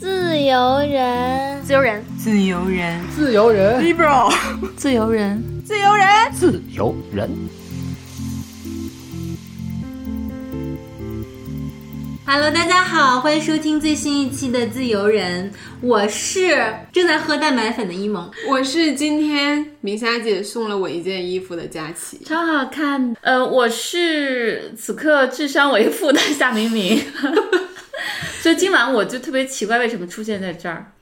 自由人，自由人，自由人，自由人，liberal，自由人，自由人，自由人。Hello，大家好，欢迎收听最新一期的《自由人》，我是正在喝蛋白粉的伊萌，我是今天明霞姐送了我一件衣服的佳琪，超好看。呃，我是此刻智商为负的夏明明。所以今晚我就特别奇怪，为什么出现在这儿？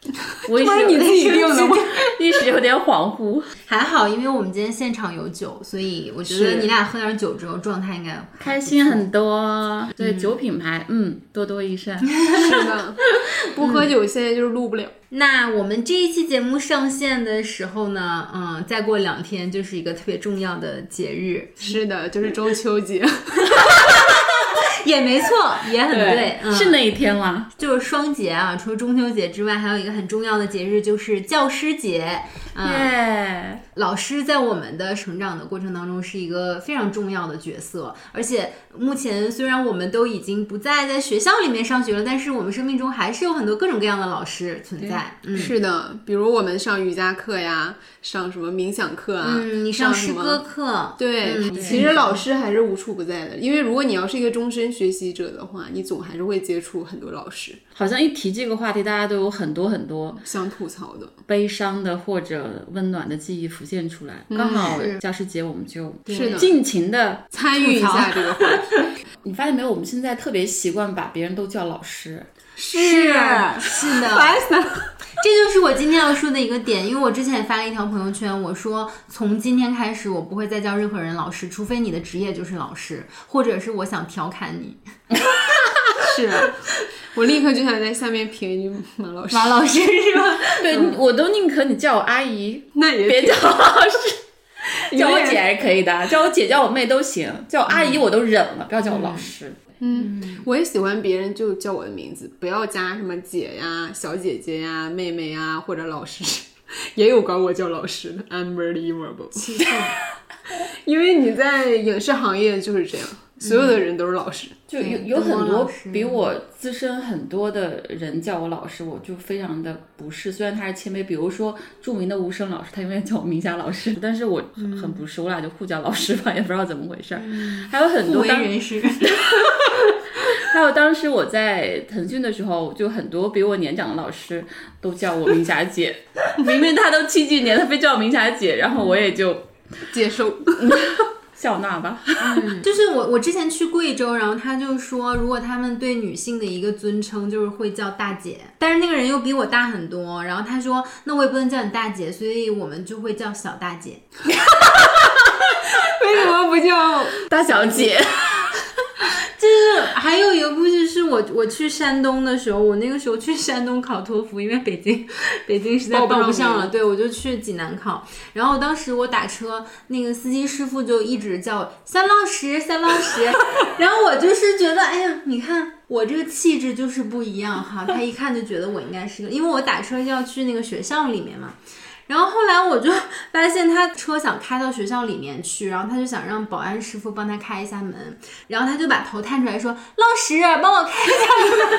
我一时 你自己定的吗？一时有点恍惚。还好，因为我们今天现场有酒，所以我觉得你俩喝点酒之后状态应该开心很多。对，酒品牌，嗯，多多益善。是的，不喝酒现在就是录不了。那我们这一期节目上线的时候呢，嗯，再过两天就是一个特别重要的节日，是的，就是中秋节。也没错，也很对，嗯、是那一天吗？就是双节啊！除了中秋节之外，还有一个很重要的节日，就是教师节。嗯 Yeah. 老师在我们的成长的过程当中是一个非常重要的角色，而且目前虽然我们都已经不再在学校里面上学了，但是我们生命中还是有很多各种各样的老师存在。嗯，是的，比如我们上瑜伽课呀，上什么冥想课啊，嗯，你上诗歌课，对，嗯其实老师还是无处不在的，因为如果你要是一个终身学习者的话，你总还是会接触很多老师。好像一提这个话题，大家都有很多很多想吐槽的、悲伤的或者温暖的记忆浮现出来。刚好教师节，我们就是的尽情的参与一下这个话题。你发现没有？我们现在特别习惯把别人都叫老师。是是的，这就是我今天要说的一个点，因为我之前也发了一条朋友圈，我说从今天开始我不会再叫任何人老师，除非你的职业就是老师，或者是我想调侃你。是，我立刻就想在下面评一句马老师。马老师是吧？对，我都宁可你叫我阿姨，那也别叫我老师。叫我姐还是可以的，叫我姐叫我妹都行，叫我阿姨我都忍了，不要叫我老师。嗯，我也喜欢别人就叫我的名字，不要加什么姐呀、小姐姐呀、妹妹呀或者老师，也有管我叫老师的，unbelievable。因为你在影视行业就是这样，所有的人都是老师。就有有很多比我资深很多的人叫我老师，我就非常的不适。虽然他是谦卑，比如说著名的吴声老师，他永远叫我明霞老师，但是我很不适，我俩就互叫老师吧，也不知道怎么回事儿。还有很多当人士，还有当时我在腾讯的时候，就很多比我年长的老师都叫我明霞姐，明明他都七几年，他非叫我明霞姐，然后我也就接受。笑纳吧，嗯，就是我我之前去贵州，然后他就说，如果他们对女性的一个尊称就是会叫大姐，但是那个人又比我大很多，然后他说，那我也不能叫你大姐，所以我们就会叫小大姐。为什么不叫大小姐？就是还有一个故事，是我我去山东的时候，我那个时候去山东考托福，因为北京 北京实在报不上了，对我就去济南考。然后当时我打车，那个司机师傅就一直叫我小老师，三老师。然后我就是觉得，哎呀，你看我这个气质就是不一样哈。他一看就觉得我应该是个，因为我打车要去那个学校里面嘛。然后后来我就发现他车想开到学校里面去，然后他就想让保安师傅帮他开一下门，然后他就把头探出来说：“老师，帮我开一下门。”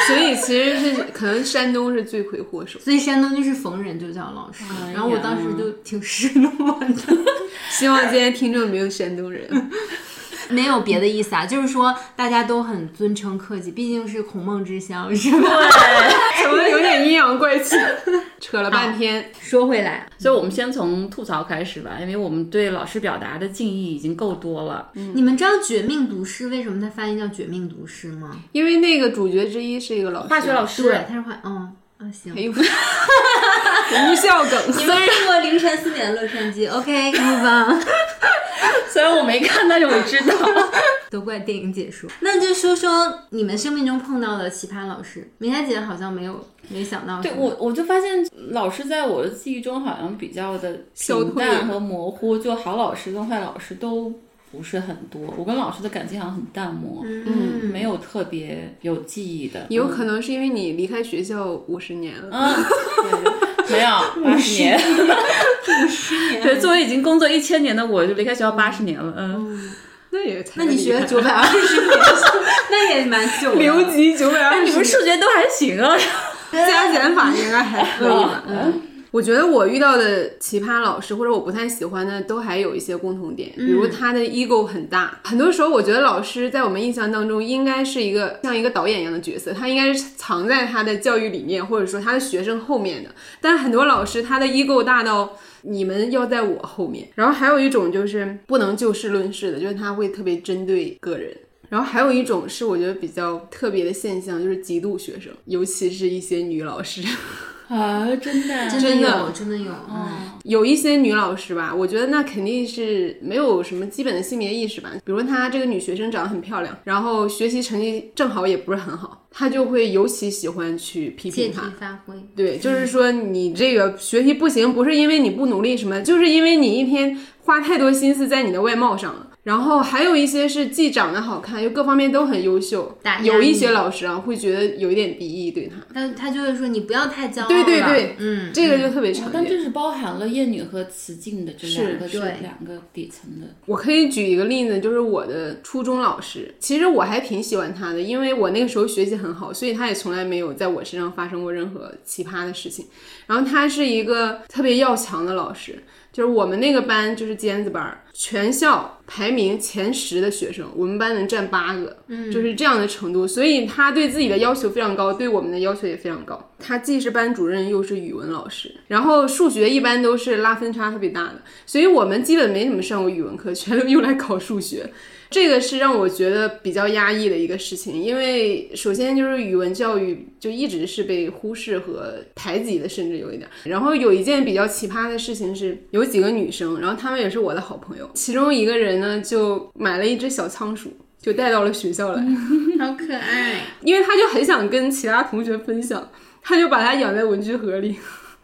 所以其实是可能山东是罪魁祸首，所以山东就是逢人就叫老师。哎、然后我当时就挺 失落的。希望今天听众没有山东人。没有别的意思啊，就是说大家都很尊称客气，毕竟是孔孟之乡，是吧？对，怎么有点阴阳怪气？扯了半天，说回来，所以我们先从吐槽开始吧，因为我们对老师表达的敬意已经够多了。嗯、你们知道《绝命毒师》为什么它翻译叫《绝命毒师》吗？因为那个主角之一是一个老师，化学老师，对，他是化，嗯。啊行，无效梗。你们看过凌晨四点的洛杉矶？OK，move、okay, on。虽然我没看，但是我知道。都怪电影解说。那就说说你们生命中碰到的奇葩老师。明霞姐好像没有没想到。对我，我就发现老师在我的记忆中好像比较的平淡和模糊，就好老师跟坏老师都。不是很多，我跟老师的感情好像很淡漠，嗯，没有特别有记忆的。有可能是因为你离开学校五十年了，嗯，对，没有八十年，五十年。对，作为已经工作一千年的我，就离开学校八十年了，嗯。那也那你学了九百二十年，那也也蛮久的。留级九百二你们，数学都还行啊。加减法应该还可以吧？嗯。我觉得我遇到的奇葩老师或者我不太喜欢的，都还有一些共同点，比如他的 ego 很大。很多时候，我觉得老师在我们印象当中应该是一个像一个导演一样的角色，他应该是藏在他的教育理念或者说他的学生后面的。但是很多老师他的 ego 大到你们要在我后面。然后还有一种就是不能就事论事的，就是他会特别针对个人。然后还有一种是我觉得比较特别的现象，就是嫉妒学生，尤其是一些女老师。啊，真的，真真的有，真的有，嗯，有一些女老师吧，我觉得那肯定是没有什么基本的性别意识吧。比如她这个女学生长得很漂亮，然后学习成绩正好也不是很好，她就会尤其喜欢去批评她。发挥。对，就是说你这个学习不行，不是因为你不努力什么，就是因为你一天花太多心思在你的外貌上了。然后还有一些是既长得好看，又各方面都很优秀，有一些老师啊会觉得有一点敌意对他。但他就会说你不要太骄傲对对了对，嗯，这个就特别常见。但这是包含了厌女和雌竞的这两个是对两个底层的。我可以举一个例子，就是我的初中老师，其实我还挺喜欢他的，因为我那个时候学习很好，所以他也从来没有在我身上发生过任何奇葩的事情。然后他是一个特别要强的老师，就是我们那个班就是尖子班儿，全校排名前十的学生，我们班能占八个，嗯，就是这样的程度。所以他对自己的要求非常高，对我们的要求也非常高。他既是班主任，又是语文老师，然后数学一般都是拉分差特别大的，所以我们基本没怎么上过语文课，全都用来考数学。这个是让我觉得比较压抑的一个事情，因为首先就是语文教育就一直是被忽视和排挤的，甚至有一点。然后有一件比较奇葩的事情是，有几个女生，然后她们也是我的好朋友，其中一个人呢就买了一只小仓鼠，就带到了学校来，好可爱。因为他就很想跟其他同学分享，他就把它养在文具盒里，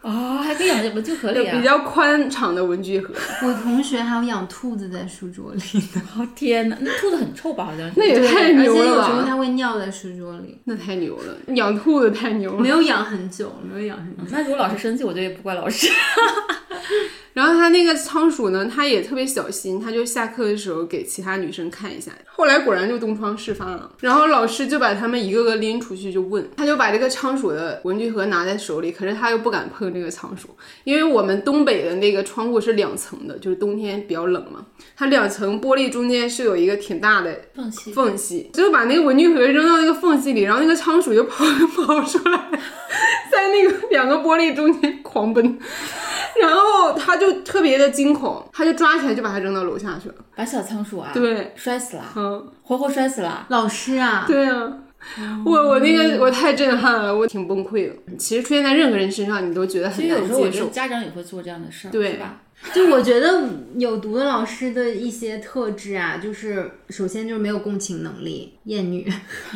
啊，还可以养在文具盒里啊！比较宽敞的文具盒。我同学还有养兔子在书桌里呢，哦天哪，那兔子很臭吧？好像。那也太而且牛了有时候吧！它会尿在书桌里。那太牛了，养兔子太牛了没。有养很久，没有养很久。那如果老师生气，我觉得也不怪老师。然后他那个仓鼠呢，他也特别小心，他就下课的时候给其他女生看一下。后来果然就东窗事发了，然后老师就把他们一个个拎出去就问，他就把这个仓鼠的文具盒拿在手里，可是他又不敢碰这个仓鼠，因为我们东北的那个窗户是两层的，就是冬天比较冷嘛，它两层玻璃中间是有一个挺大的缝隙。缝隙，就把那个文具盒扔到那个缝隙里，然后那个仓鼠就跑跑出来，在那个两个玻璃中间狂奔，然后他就特别的惊恐，他就抓起来就把它扔到楼下去了。把小仓鼠啊，对，摔死了，嗯，活活摔死了。老师啊，对啊。我我那个我太震撼了，我挺崩溃的。其实出现在任何人身上，你都觉得很其实有难接受。家长也会做这样的事儿，对吧？就我觉得有毒的老师的一些特质啊，就是首先就是没有共情能力，厌女，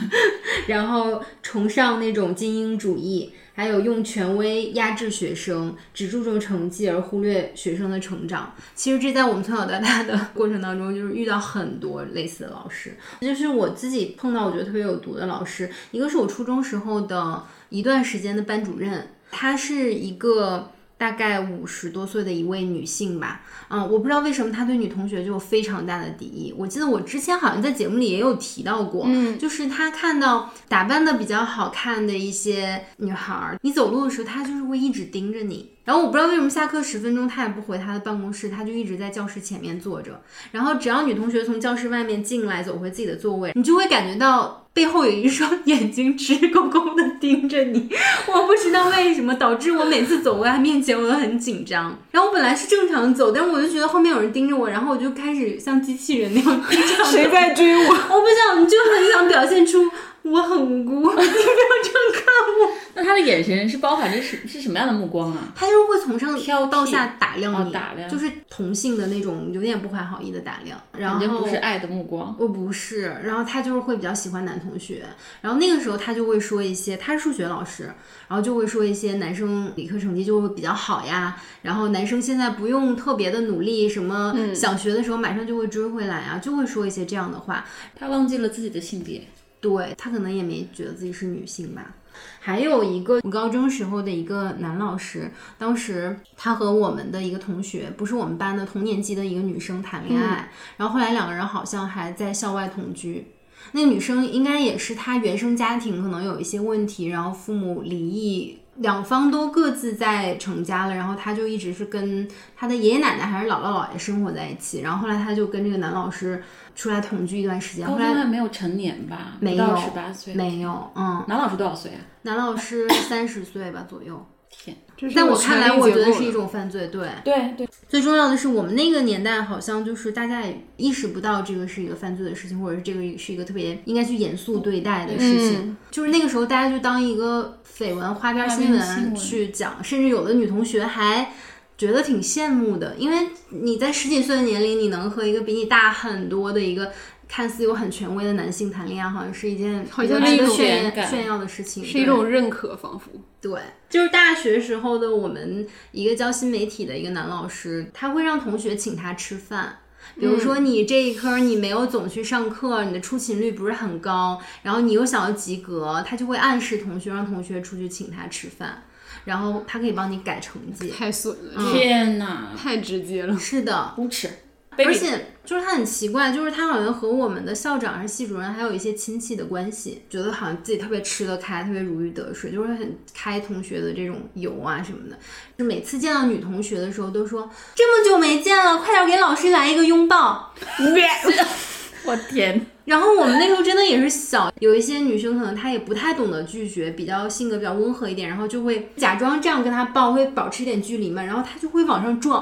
然后崇尚那种精英主义，还有用权威压制学生，只注重成绩而忽略学生的成长。其实这在我们从小到大的过程当中，就是遇到很多类似的老师。就是我自己碰到我觉得特别有毒的老师，一个是我初中时候的一段时间的班主任，他是一个。大概五十多岁的一位女性吧，嗯，我不知道为什么她对女同学就有非常大的敌意。我记得我之前好像在节目里也有提到过，嗯，就是她看到打扮的比较好看的一些女孩儿，你走路的时候，她就是会一直盯着你。然后我不知道为什么下课十分钟他也不回他的办公室，他就一直在教室前面坐着。然后只要女同学从教室外面进来，走回自己的座位，你就会感觉到背后有一双 眼睛直勾勾的盯着你。我不知道为什么，导致我每次走过他面前我都很紧张。然后我本来是正常走，但是我就觉得后面有人盯着我，然后我就开始像机器人那样 谁在追我？我不想，就很想表现出我很无辜，你不要这样看我。那他的眼神是包含着是是什么样的目光啊？他就是会从上挑到下打量你，哦打量就是同性的那种有点不怀好意的打量，然后肯定不是爱的目光。我不是，然后他就是会比较喜欢男同学，然后那个时候他就会说一些，他是数学老师，然后就会说一些男生理科成绩就会比较好呀，然后男生现在不用特别的努力，什么想学的时候马上就会追回来啊，就会说一些这样的话。他忘记了自己的性别。对他可能也没觉得自己是女性吧。还有一个我高中时候的一个男老师，当时他和我们的一个同学，不是我们班的同年级的一个女生谈恋爱，然后后来两个人好像还在校外同居。那女生应该也是她原生家庭可能有一些问题，然后父母离异，两方都各自在成家了，然后他就一直是跟他的爷爷奶奶还是姥姥姥爷生活在一起，然后后来他就跟这个男老师出来同居一段时间，高后来没有成年吧？没有十八岁。没有，嗯，男老师多少岁啊？男老师 三十岁吧左右，天，在我看来，我觉得是一种。犯罪，对。对对，最重要的是，我们那个年代好像就是大家也意识不到这个是一个犯罪的事情，或者是这个是一个特别应该去严肃对待的事情。嗯就是那个时候，大家就当一个绯闻、花边新闻去讲，甚至有的女同学还觉得挺羡慕的，因为你在十几岁的年龄，你能和一个比你大很多的一个。看似有很权威的男性谈恋爱，好像是一件好像是一种炫耀的事情，是一种认可，仿佛对，就是大学时候的我们一个教新媒体的一个男老师，他会让同学请他吃饭。比如说你这一科你没有总去上课，你的出勤率不是很高，然后你又想要及格，他就会暗示同学让同学出去请他吃饭，然后他可以帮你改成绩。太损了，嗯天哪，太直接了。是的，无耻！而且就是他很奇怪，就是他好像和我们的校长还是系主任还有一些亲戚的关系，觉得好像自己特别吃得开，特别如鱼得水，就是很开同学的这种油啊什么的。就每次见到女同学的时候，都说这么久没见了，快点给老师来一个拥抱。我天，然后我们那时候真的也是小，有一些女生可能她也不太懂得拒绝，比较性格比较温和一点，然后就会假装这样跟他抱，会保持一点距离嘛，然后他就会往上撞。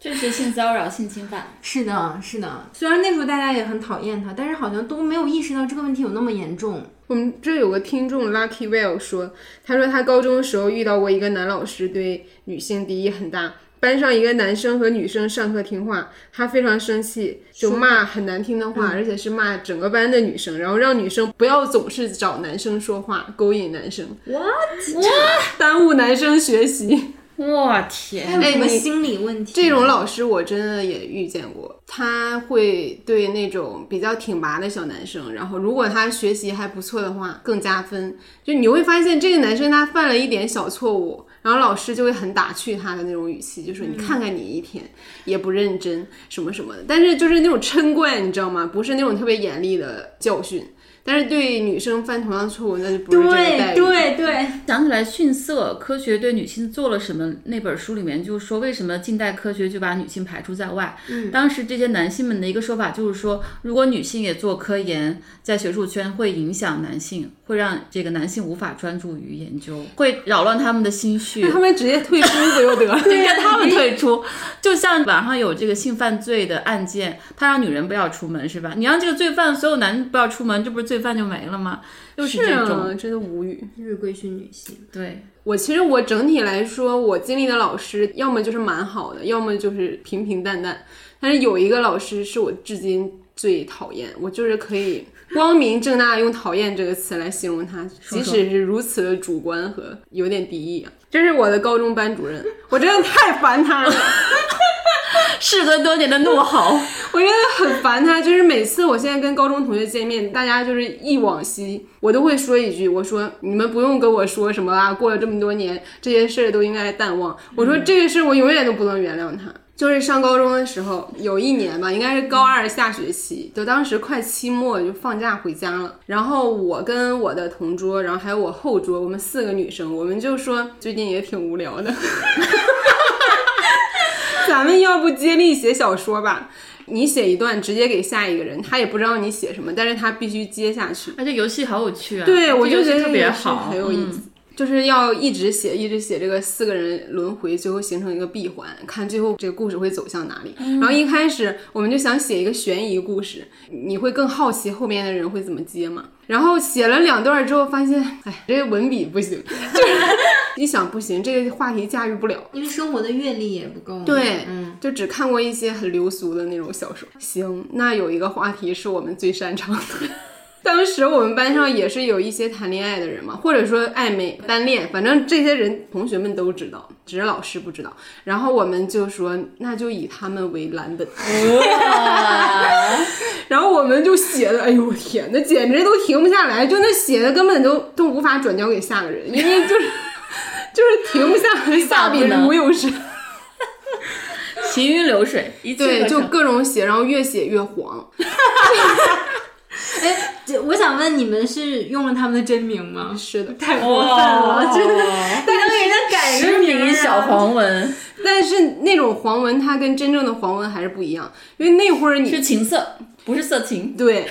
这是性骚扰、性侵犯。是的，是的。虽然那时候大家也很讨厌他，但是好像都没有意识到这个问题有那么严重。我们这有个听众 Lucky Well 说，他说他高中的时候遇到过一个男老师对女性敌意很大，班上一个男生和女生上课听话，他非常生气，就骂很难听的话，而且是骂整个班的女生，然后让女生不要总是找男生说话，勾引男生 What？耽误男生学习。我天，还有什么心理问题？这种老师我真的也遇见过，他会对那种比较挺拔的小男生，然后如果他学习还不错的话，更加分。就你会发现这个男生他犯了一点小错误，然后老师就会很打趣他的那种语气，就说你看看你一天也不认真什么什么的，但是就是那种嗔怪，你知道吗？不是那种特别严厉的教训。但是对女生犯同样错误，那就不是这个待对遇。对对，想起来《逊色：科学对女性做了什么》那本书里面就说，为什么近代科学就把女性排除在外？嗯，当时这些男性们的一个说法就是说，如果女性也做科研，在学术圈会影响男性，会让这个男性无法专注于研究，会扰乱他们的心绪。他们直接退出不就得了？应该他们退出，就像网上有这个性犯罪的案件，他让女人不要出门是吧？你让这个罪犯所有男人不要出门，这不是罪犯就没了吗？又是这种，啊，真的无语。就是规训女性。对，我其实我整体来说，我经历的老师要么就是蛮好的，要么就是平平淡淡。但是有一个老师是我至今最讨厌，我就是可以光明正大用“讨厌”这个词来形容他，即使是如此的主观和有点敌意啊。这是我的高中班主任，我真的太烦他了。事隔多年的怒吼，我真的很烦他，就是每次我现在跟高中同学见面，大家就是忆往昔，我都会说一句，我说你们不用跟我说什么啊，过了这么多年，这些事儿都应该淡忘。我说这个事儿我永远都不能原谅他。就是上高中的时候，有一年吧，应该是高二下学期，就当时快期末，就放假回家了。然后我跟我的同桌，然后还有我后桌，我们四个女生，我们就说最近也挺无聊的。咱们要不接力写小说吧？你写一段，直接给下一个人，他也不知道你写什么，但是他必须接下去。而且游戏好有趣啊！对，我就觉得特别好，很有意思。就是要一直写，一直写这个四个人轮回，最后形成一个闭环，看最后这个故事会走向哪里。然后一开始我们就想写一个悬疑故事，你会更好奇后面的人会怎么接嘛。然后写了两段之后，发现，哎，这个文笔不行，就是 一想不行，这个话题驾驭不了。因为生活的阅历也不够。对，嗯，就只看过一些很流俗的那种小说。行，那有一个话题是我们最擅长的。当时我们班上也是有一些谈恋爱的人嘛，或者说暧昧、单恋，反正这些人同学们都知道，只是老师不知道。然后我们就说，那就以他们为蓝本。然后我们就写的，哎呦我天，那简直都停不下来，就那写的根本都都无法转交给下个人，因为就是 就是停不下来，下笔如有神。行云流水，一对，就各种写，然后越写越黄。这我想问你们是用了他们的真名吗？是的，太过分了，真的，你能给人家改名啊小黄文 但是那种黄文它跟真正的黄文还是不一样，因为那会儿你是情色，不是色情。对，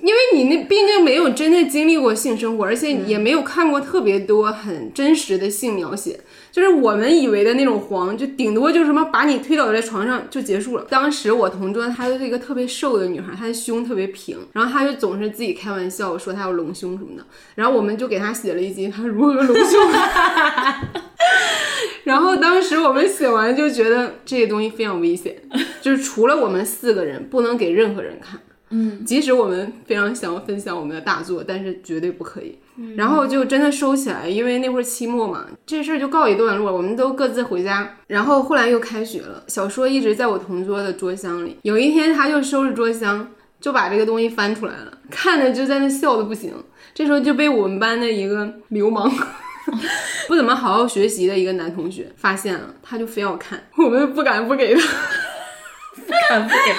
因为你那毕竟没有真的经历过性生活，而且也没有看过特别多很真实的性描写。就是我们以为的那种黄，就顶多就是什么把你推倒在床上就结束了。当时我同桌她就是一个特别瘦的女孩，她的胸特别平，然后她就总是自己开玩笑说她有隆胸什么的，然后我们就给她写了一集她如何隆胸。然后当时我们写完就觉得这个东西非常危险，就是除了我们四个人，不能给任何人看。嗯，即使我们非常想要分享我们的大作，但是绝对不可以。然后就真的收起来，因为那会儿期末嘛，这事儿就告一段落，我们都各自回家。然后后来又开学了，小说一直在我同桌的桌箱里。有一天，他就收拾桌箱，就把这个东西翻出来了，看着就在那笑的不行。这时候就被我们班的一个流氓。不怎么好好学习的一个男同学发现了，他就非要看，我们不敢不给他。不敢不给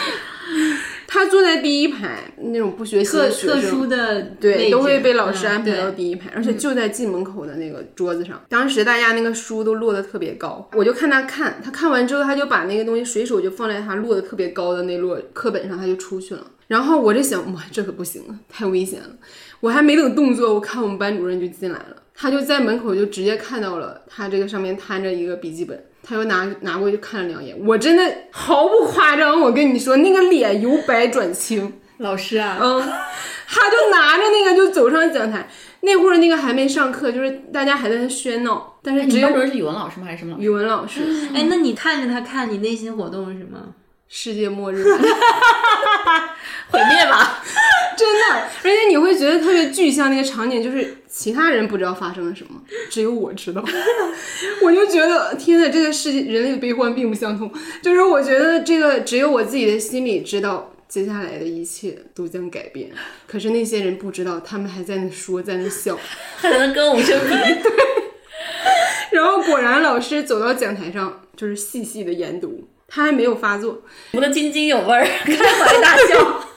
他坐在第一排，那种不学习特的学生，特殊的对，都会被老师嗯安排到第一排，而且就在进门口的那个桌子上。当时大家那个书都摞得特别高，我就看他看，他看完之后，他就把那个东西随手就放在他摞得特别高的那摞课本上，他就出去了。然后我就想，哇，这可不行啊，太危险了！我还没等动作，我看我们班主任就进来了，他就在门口就直接看到了他这个上面摊着一个笔记本。他又拿拿过去看了两眼，我真的毫不夸张，我跟你说，那个脸由白转青，老师啊，嗯，他就拿着那个就走上讲台。那会儿那个还没上课，就是大家还在那喧闹，但是只有你班主任是语文老师吗？还是什么老师？语文老师。哎，那你看着他看，你内心活动是什么？世界末日，毁灭吧！真的，而且你会觉得特别具象那个场景，就是其他人不知道发生了什么，只有我知道。我就觉得天呐，这个世界人类的悲欢并不相通，就是我觉得这个只有我自己的心里知道。接下来的一切都将改变，可是那些人不知道，他们还在那说，在那笑。还能跟我们生比，然后果然，老师走到讲台上，就是细细的研读，他还没有发作。读的津津有味儿，开怀大笑。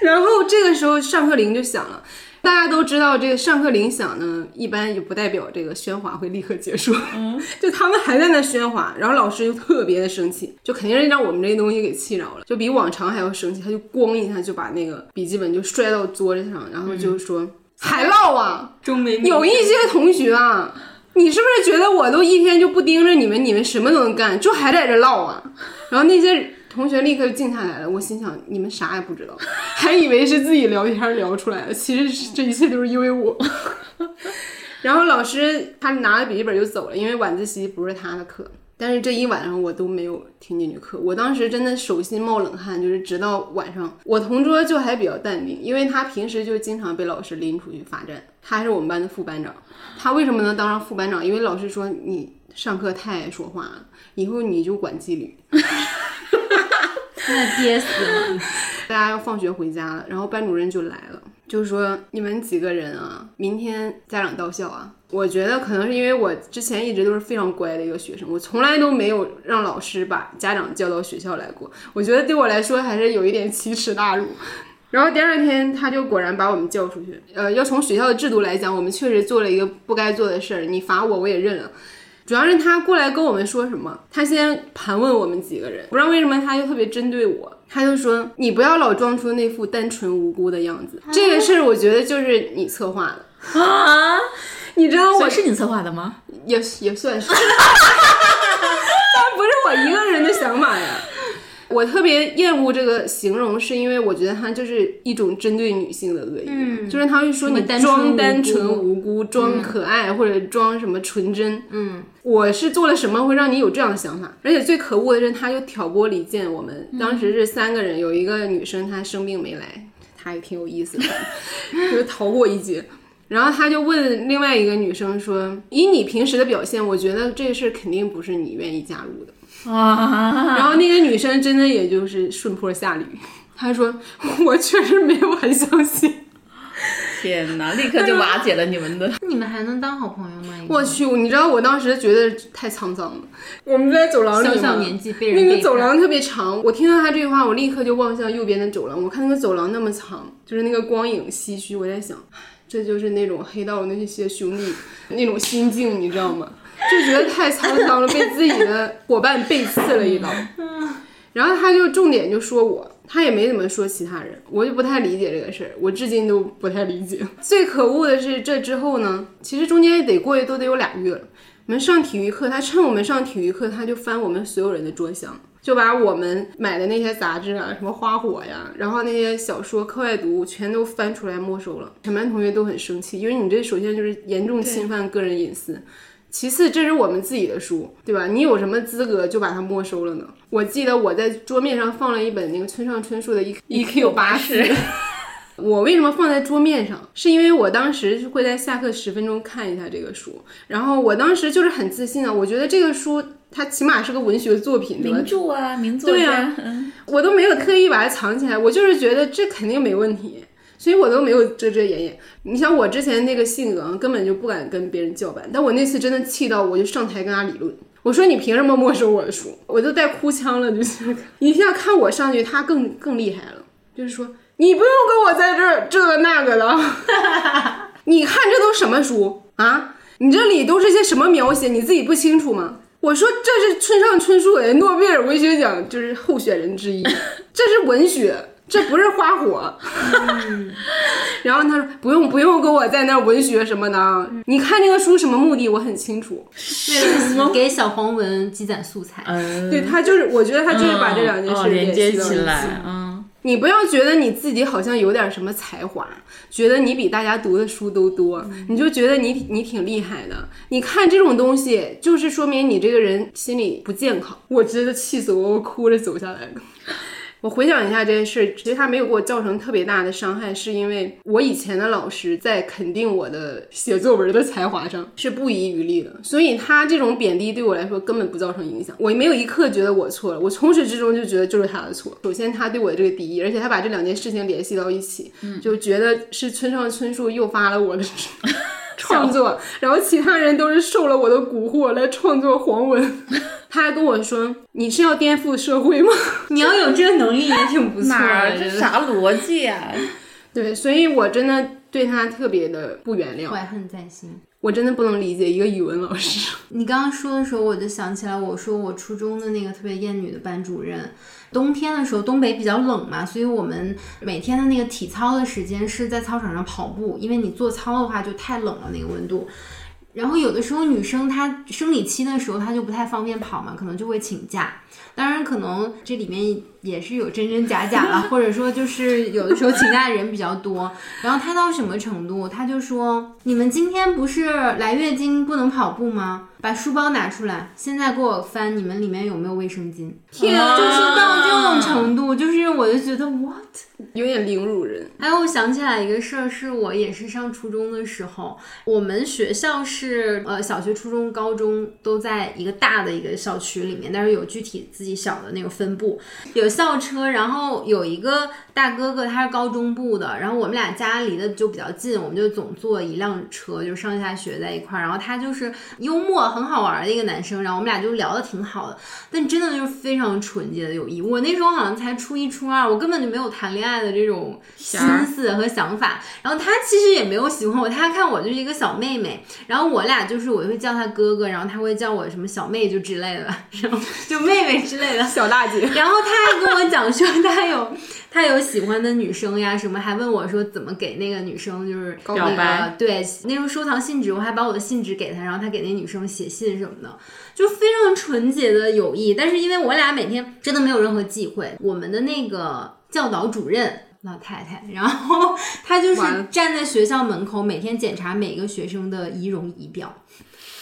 然后这个时候上课铃就响了，大家都知道这个上课铃响呢，一般也不代表这个喧哗会立刻结束。嗯，就他们还在那喧哗，然后老师就特别的生气，就肯定是让我们这些东西给气着了，就比往常还要生气，他就咣一下就把那个笔记本就摔到桌子上，然后就说、还唠啊，有一些同学啊，你是不是觉得我都一天就不盯着你们，你们什么都能干，就还在这唠啊？然后那些同学立刻就静下来了。我心想，你们啥也不知道，还以为是自己聊天聊出来的，其实是这一切都是因为我。然后老师他拿着笔记本就走了，因为晚自习不是他的课。但是这一晚上我都没有听进去课，我当时真的手心冒冷汗，就是直到晚上，我同桌就还比较淡定，因为他平时就经常被老师拎出去罚站，他是我们班的副班长，他为什么能当上副班长？因为老师说你上课太爱说话了，以后你就管纪律。那憋死了。大家要放学回家了，然后班主任就来了，就说你们几个人啊，明天家长到校啊。我觉得可能是因为我之前一直都是非常乖的一个学生，我从来都没有让老师把家长叫到学校来过。我觉得对我来说还是有一点奇耻大辱。然后第二天他就果然把我们叫出去。呃，要从学校的制度来讲，我们确实做了一个不该做的事儿，你罚我我也认了。主要是他过来跟我们说什么，他先盘问我们几个人，不知道为什么他就特别针对我，他就说你不要老装出那副单纯无辜的样子，这个事儿我觉得就是你策划的，啊，你知道我是你策划的吗？也也算是，但 不是我一个人的想法呀。我特别厌恶这个形容，是因为我觉得它就是一种针对女性的恶意，嗯就是他会说你装单无辜纯无辜、装可爱、或者装什么纯真。嗯，我是做了什么会让你有这样的想法？而且最可恶的是，他又挑拨离间我们。当时是三个人，有一个女生她生病没来，她也挺有意思的，就是逃过一劫。然后他就问另外一个女生说：“以你平时的表现，我觉得这事儿肯定不是你愿意加入的。”啊，然后那个女生真的也就是顺坡下驴，她说：“我确实没有很相信。”天哪，立刻就瓦解了你们的。你们还能当好朋友吗？我去，你知道我当时觉得太沧桑了。我们在走廊里嘛，小小年纪被人那个走廊特别长，我听到他这句话，我立刻就望向右边的走廊。我看那个走廊那么长，就是那个光影唏嘘，我在想，这就是那种黑道那些兄弟那种心境，你知道吗？就觉得太沧桑了，被自己的伙伴背刺了一刀。然后他就重点就说我，他也没怎么说其他人，我就不太理解这个事儿，我至今都不太理解。最可恶的是这之后呢，其实中间得过去都得有俩月了。我们上体育课，他趁我们上体育课，他就翻我们所有人的桌箱，就把我们买的那些杂志啊，什么花火呀，然后那些小说、课外读物全都翻出来没收了。全班同学都很生气，因为你这首先就是严重侵犯个人隐私。其次，这是我们自己的书，对吧？你有什么资格就把它没收了呢？我记得我在桌面上放了一本那个村上春树的《E E Q 八十》，我为什么放在桌面上？是因为我当时会在下课十分钟看一下这个书，然后我当时就是很自信啊，我觉得这个书它起码是个文学作品，名著啊，名作啊，嗯，我都没有特意把它藏起来，我就是觉得这肯定没问题，所以我都没有遮遮掩掩。你像我之前那个性格，根本就不敢跟别人叫板，但我那次真的气到，我就上台跟他理论。我说你凭什么没收我的书？我都带哭腔了，就是 一下看我上去，他更更厉害了，就是说你不用跟我在这儿这个那个的，你看这都什么书啊？你这里都是些什么描写？你自己不清楚吗？我说这是村上春树的诺贝尔文学奖就是候选人之一，这是文学，这不是花火。然后他说不用不用跟我在那文学什么的，你看这个书什么目的我很清楚。为了给小黄文积攒素材。嗯，对他就是，我觉得他就是把这两件哦事连接系起。来，嗯，你不要觉得你自己好像有点什么才华，觉得你比大家读的书都多，你就觉得你你挺厉害的。你看这种东西，就是说明你这个人心理不健康。我真的气死我，我哭着走下来的。我回想一下这件事，其实他没有给我造成特别大的伤害，是因为我以前的老师在肯定我的写作文的才华上是不遗余力的，所以他这种贬低对我来说根本不造成影响。我没有一刻觉得我错了，我从始至终就觉得就是他的错。首先他对我的这个敌意，而且他把这两件事情联系到一起，就觉得是村上春树诱发了我的 创作，然后其他人都是受了我的蛊惑来创作黄文。他还跟我说：“你是要颠覆社会吗？” 你要有这个能力也挺不错的，哪这啥逻辑啊？对，所以我真的对他特别的不原谅，怀恨在心。我真的不能理解一个语文老师。你刚刚说的时候，我就想起来，我说我初中的那个特别厌女的班主任，冬天的时候东北比较冷嘛，所以我们每天的那个体操的时间是在操场上跑步，因为你做操的话就太冷了那个温度。然后有的时候女生她生理期的时候她就不太方便跑嘛，可能就会请假。当然，可能这里面也是有真真假假了，或者说就是有的时候请假的人比较多。然后他到什么程度，他就说：“你们今天不是来月经不能跑步吗？把书包拿出来，现在给我翻，你们里面有没有卫生巾？”天就是到这种程度，就是我就觉得 what。有点凌辱人。还有，我想起来一个事儿，是我也是上初中的时候，我们学校是呃小学、初中、高中都在一个大的一个校区里面，但是有具体自己小的那个分部，有校车，然后有一个大哥哥他是高中部的，然后我们俩家离的就比较近，我们就总坐一辆车，就上下学在一块儿，然后他就是幽默很好玩的一个男生，然后我们俩就聊得挺好的，但真的就是非常纯洁的友谊。我那时候好像才初一初二，我根本就没有谈恋爱的这种心思和想法。然后他其实也没有喜欢我，他看我就是一个小妹妹，然后我俩就是我会叫他哥哥，然后他会叫我什么小妹就之类的，然后就妹妹之类的。小大姐，然后他还跟我讲说他有他有喜欢的女生呀什么，还问我说怎么给那个女生就是那表白个对那时候收藏信纸，我还把我的信纸给她，然后她给那女生写信什么的，就非常纯洁的友谊。但是因为我俩每天真的没有任何忌讳，我们的那个教导主任。老太太，然后她就是站在学校门口，每天检查每个学生的仪容仪表，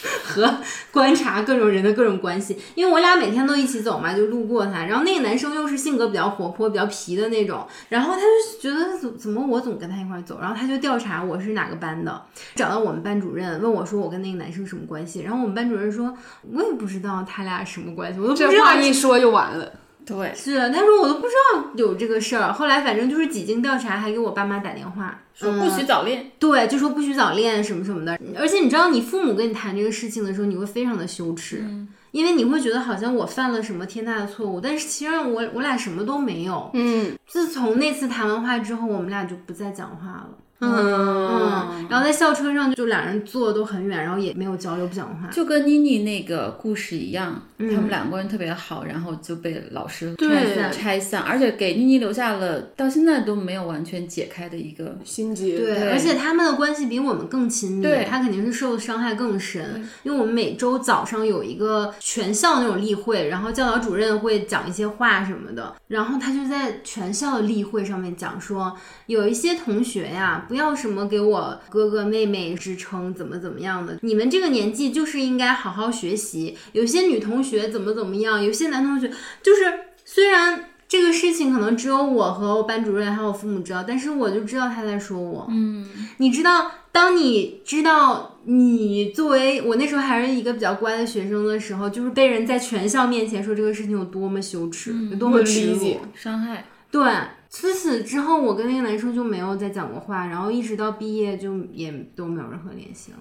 和观察各种人的各种关系，因为我俩每天都一起走嘛，就路过他。然后那个男生又是性格比较活泼、比较皮的那种，然后他就觉得怎怎么我总跟他一块走，然后他就调查我是哪个班的，找到我们班主任问我说我跟那个男生什么关系，然后我们班主任说我也不知道他俩什么关系，我都不知道这话一说就完了。对，是，他说我都不知道有这个事儿。后来反正就是几经调查，还给我爸妈打电话说不许早恋。对，就说不许早恋什么什么的。而且你知道，你父母跟你谈这个事情的时候，你会非常的羞耻，因为你会觉得好像我犯了什么天大的错误，但是其实我我俩什么都没有。嗯自从那次谈完话之后，我们俩就不再讲话了。嗯，嗯，然后在校车上就两人坐的都很远，然后也没有交流，不讲话。就跟妮妮那个故事一样，他们两个人特别好，然后就被老师对拆散拆散，而且给妮妮留下了到现在都没有完全解开的一个。心结。对，而且他们的关系比我们更亲密，对他肯定是受的伤害更深，因为我们每周早上有一个全校那种例会，然后教导主任会讲一些话什么的，然后他就在全校的例会上面讲说，有一些同学呀，不要什么给我哥哥妹妹支撑，怎么怎么样的，你们这个年纪就是应该好好学习，有些女同学怎么怎么样，有些男同学就是虽然。这个事情可能只有我和我班主任还有我父母知道，但是我就知道他在说我。嗯，你知道，当你知道你作为我那时候还是一个比较乖的学生的时候，就是被人在全校面前说这个事情有多么羞耻，有多么耻辱。伤害，对，自此之后，我跟那个男生就没有再讲过话，然后一直到毕业就也都没有任何联系了。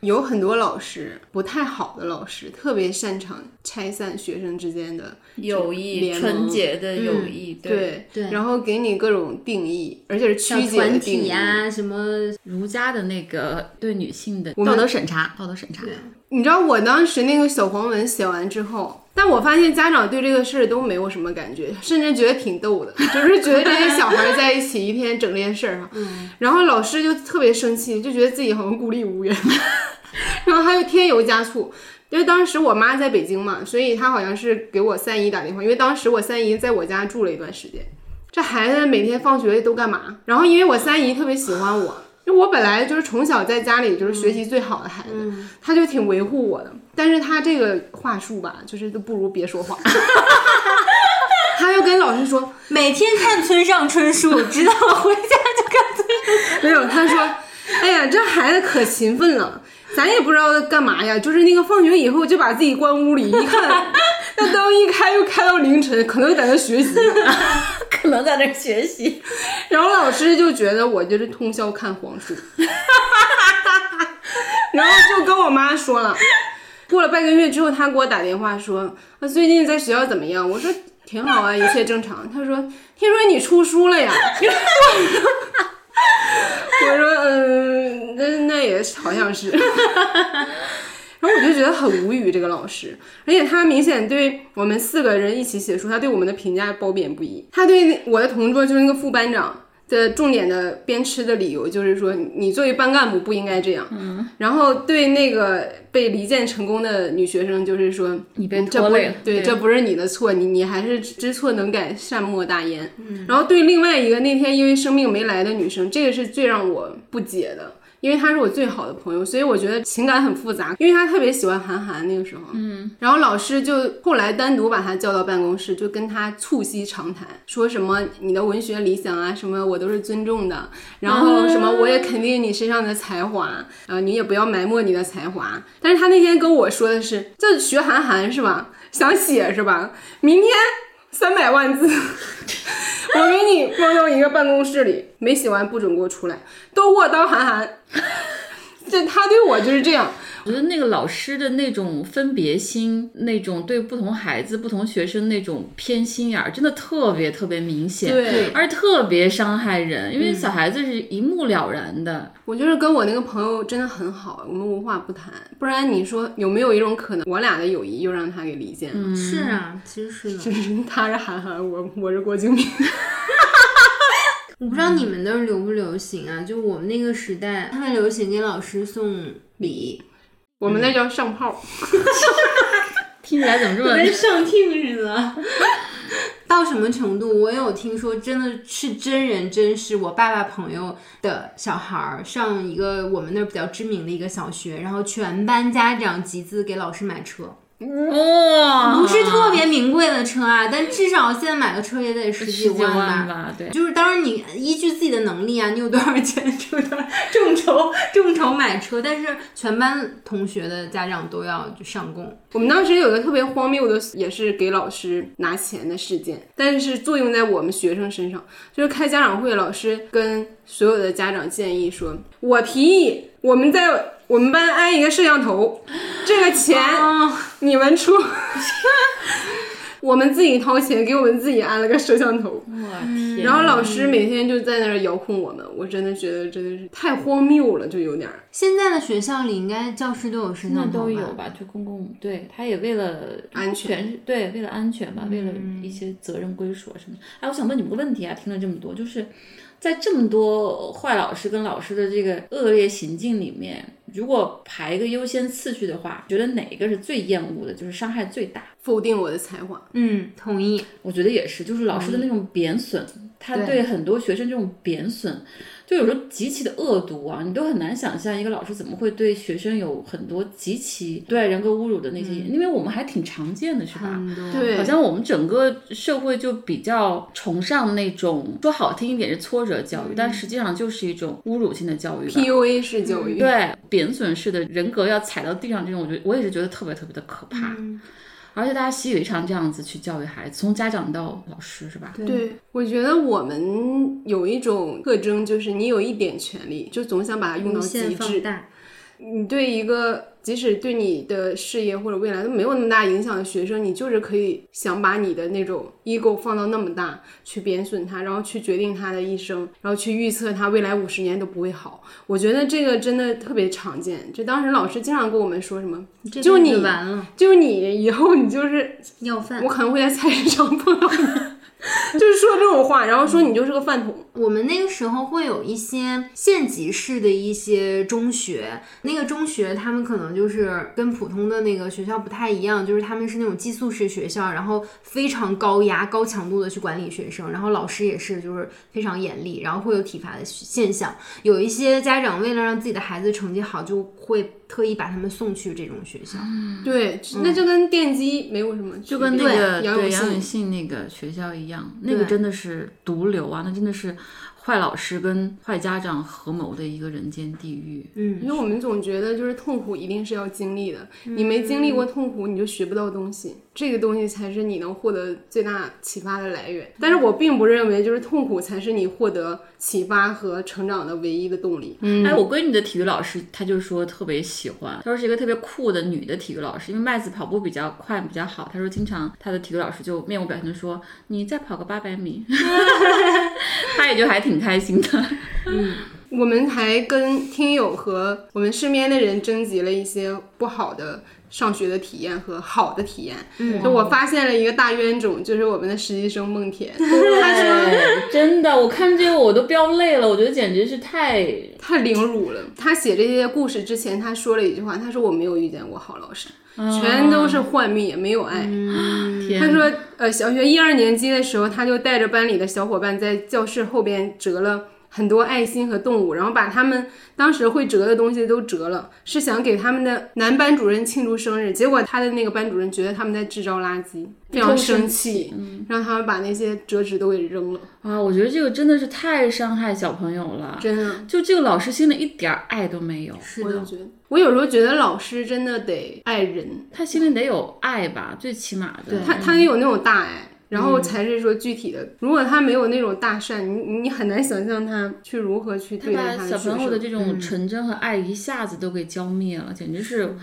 有很多老师不太好的老师，特别擅长拆散学生之间的友谊，纯洁的友谊，对对然后给你各种定义，而且是小曲解的团定义。体呀、什么儒家的那个对女性的道德审查，道德审查。你知道我当时那个小黄文写完之后，但我发现家长对这个事儿都没有什么感觉，甚至觉得挺逗的，就是觉得这些小孩在一起一天整这件事儿哈。然后老师就特别生气，就觉得自己好像孤立无援，然后他就添油加醋。因为当时我妈在北京嘛，所以她好像是给我三姨打电话，因为当时我三姨在我家住了一段时间。这孩子每天放学都干嘛？然后因为我三姨特别喜欢我，因为我本来就是从小在家里就是学习最好的孩子，他就挺维护我的。但是他这个话术吧，就是都不如别说话。他就跟老师说，每天看村上春树，直到回家就看村上。没有，他说，哎呀，这孩子可勤奋了。咱也不知道干嘛呀，就是那个放学以后就把自己关屋里，一看 那灯一开又开到凌晨，可能在那学习。可能在那学习，然后老师就觉得我就是通宵看黄书，然后就跟我妈说了。过了半个月之后，他给我打电话说：“啊，最近在学校怎么样？”我说：“挺好啊，一切正常。”他说：“听说你出书了呀？”我说：“嗯，那那也好像是。”然后我就觉得很无语，这个老师，而且他明显对我们四个人一起写书，他对我们的评价褒贬不一。他对我的同桌就是那个副班长的重点的鞭笞的理由，就是说你作为班干部不应该这样。嗯。然后对那个被离间成功的女学生，就是说你被嗯这不拖累了对，对这不是你的错，你你还是知错能改，善莫大焉。嗯。然后对另外一个那天因为生病没来的女生，这个是最让我不解的。因为他是我最好的朋友，所以我觉得情感很复杂。因为他特别喜欢韩寒那个时候，嗯，然后老师就后来单独把他叫到办公室，就跟他促膝长谈，说什么你的文学理想啊，什么我都是尊重的，然后什么我也肯定你身上的才华，啊，你也不要埋没你的才华。但是他那天跟我说的是，就学韩寒是吧？想写是吧？明天三百万字。我给你放到一个办公室里，没写完不准给我出来，都给我当韩寒。这他对我就是这样，我觉得那个老师的那种分别心，那种对不同孩子、不同学生那种偏心眼儿，真的特别特别明显，对而且特别伤害人，因为小孩子是一目了然的。我就是跟我那个朋友真的很好，我们无话不谈。不然你说有没有一种可能，我俩的友谊又让他给离间了？是啊，其实是的。就是他是韩寒，我我是郭敬明。我不知道你们那儿流不流行啊？就我们那个时代，特别流行给老师送礼，我们那叫上炮。听起来怎么这么跟上听似的。到什么程度？我有听说，真的是真人真事。我爸爸朋友的小孩儿上一个我们那儿比较知名的一个小学，然后全班家长集资给老师买车。哇，不是特别名贵的车啊，但至少现在买个车也得十几万吧。吧，对。就是当然，你依据自己的能力啊，你有多少钱 就多少众筹众筹买车，但是全班同学的家长都要就上供。我们当时有个特别荒谬的，也是给老师拿钱的事件，但是作用在我们学生身上，就是开家长会，老师跟所有的家长建议说，我提议我们在我们班安一个摄像头，这个钱你们出。我们自己掏钱给我们自己安了个摄像头，我天！然后老师每天就在那儿遥控我们，我真的觉得真的是太荒谬了，就有点儿。现在的学校里应该教室都有摄那像头都有吧？就公共，对，他也为了安全全，对，为了安全吧，为了嗯一些责任归属啊什么的。哎，我想问你们个问题啊，听了这么多，就是在这么多坏老师跟老师的这个恶劣行径里面，如果排一个优先次序的话，觉得哪一个是最厌恶的，就是伤害最大？否定我的才华，嗯，同意。我觉得也是，就是老师的那种贬损，他对对很多学生这种贬损，就有时候极其的恶毒啊，你都很难想象一个老师怎么会对学生有很多极其对人格侮辱的那些，因为我们还挺常见的，是吧？对，好像我们整个社会就比较崇尚那种说好听一点是挫折教育，但实际上就是一种侮辱性的教育。PUA 式教育，对贬损式的人格要踩到地上这种，我觉得我也是觉得特别特别的可怕。而且大家习以为常这样子去教育孩子，从家长到老师，是吧？对，我觉得我们有一种特征，就是你有一点权利，就总想把它用到极致。你对一个即使对你的事业或者未来都没有那么大影响的学生，你就是可以想把你的那种 ego 放到那么大，去贬损他，然后去决定他的一生，然后去预测他未来五十年都不会好。我觉得这个真的特别常见。就当时老师经常跟我们说什么，就你完了，就你以后你就是要饭我。可能会在菜市场碰到你，就是说这种话，然后说你就是个饭桶。我们那个时候会有一些县级市的一些中学，那个中学他们可能就是跟普通的那个学校不太一样，就是他们是那种寄宿式学校，然后非常高压、高强度的去管理学生，然后老师也是就是非常严厉，然后会有体罚的现象。有一些家长为了让自己的孩子成绩好，就会特意把他们送去这种学校。对，那就跟电机没有什么区别，就跟那个杨永信，那个学校一样，那个真的是毒瘤啊！那真的是坏老师跟坏家长合谋的一个人间地狱。嗯因为我们总觉得就是痛苦一定是要经历的，你没经历过痛苦，你就学不到东西，这个东西才是你能获得最大启发的来源。但是我并不认为就是痛苦才是你获得启发和成长的唯一的动力。嗯，哎，我闺女的体育老师，她就说特别喜欢，她说是一个特别酷的女的体育老师，因为麦子跑步比较快比较好，她说经常她的体育老师就面无表情的说：“你再跑个八百米。” 他也就还挺开心的。嗯我们还跟听友和我们身边的人征集了一些不好的上学的体验和好的体验。嗯，就我发现了一个大冤种，就是我们的实习生梦田，他说，真的，我看这个我都飙泪了，我觉得简直是太太凌辱了。他写这些故事之前，他说了一句话，他说我没有遇见过好老师，全都是幻灭，没有爱。天。他说，呃，小学一二年级的时候，他就带着班里的小伙伴在教室后边折了很多爱心和动物，然后把他们当时会折的东西都折了，是想给他们的男班主任庆祝生日。结果他的那个班主任觉得他们在制造垃圾，非常生气，让他们把那些折纸都给扔了。啊，我觉得这个真的是太伤害小朋友了，真的，就这个老师心里一点儿爱都没有，是的我就，觉得，我有时候觉得老师真的得爱人，他心里得有爱吧，最起码的。他他得有那种大爱。然后才是说具体的，如果他没有那种大善，你你很难想象他去如何去他对待把小他的学生。朋友的这种纯真和爱一下子都给浇灭了，简直是，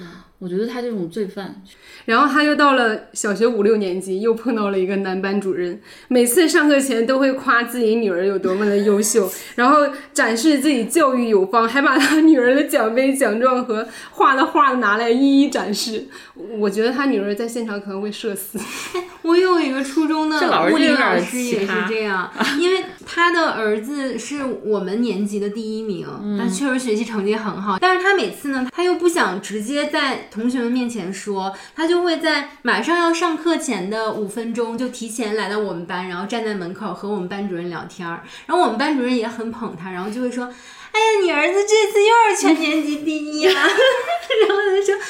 我觉得他这种罪犯。然后他又到了小学五六年级，又碰到了一个男班主任，每次上课前都会夸自己女儿有多么的优秀，然后展示自己教育有方，还把他女儿的奖杯、奖状和画的画拿来一一展示。我觉得他女儿在现场可能会社死。我有一个初中的这老师物理老师也是这样，因为他的儿子是我们年级的第一名，嗯他确实学习成绩很好，但是他每次呢，他又不想直接在同学们面前说，他就会在马上要上课前的五分钟就提前来到我们班，然后站在门口和我们班主任聊天儿，然后我们班主任也很捧他，然后就会说。哎呀，你儿子这次又是全年级第一了，然后他就说。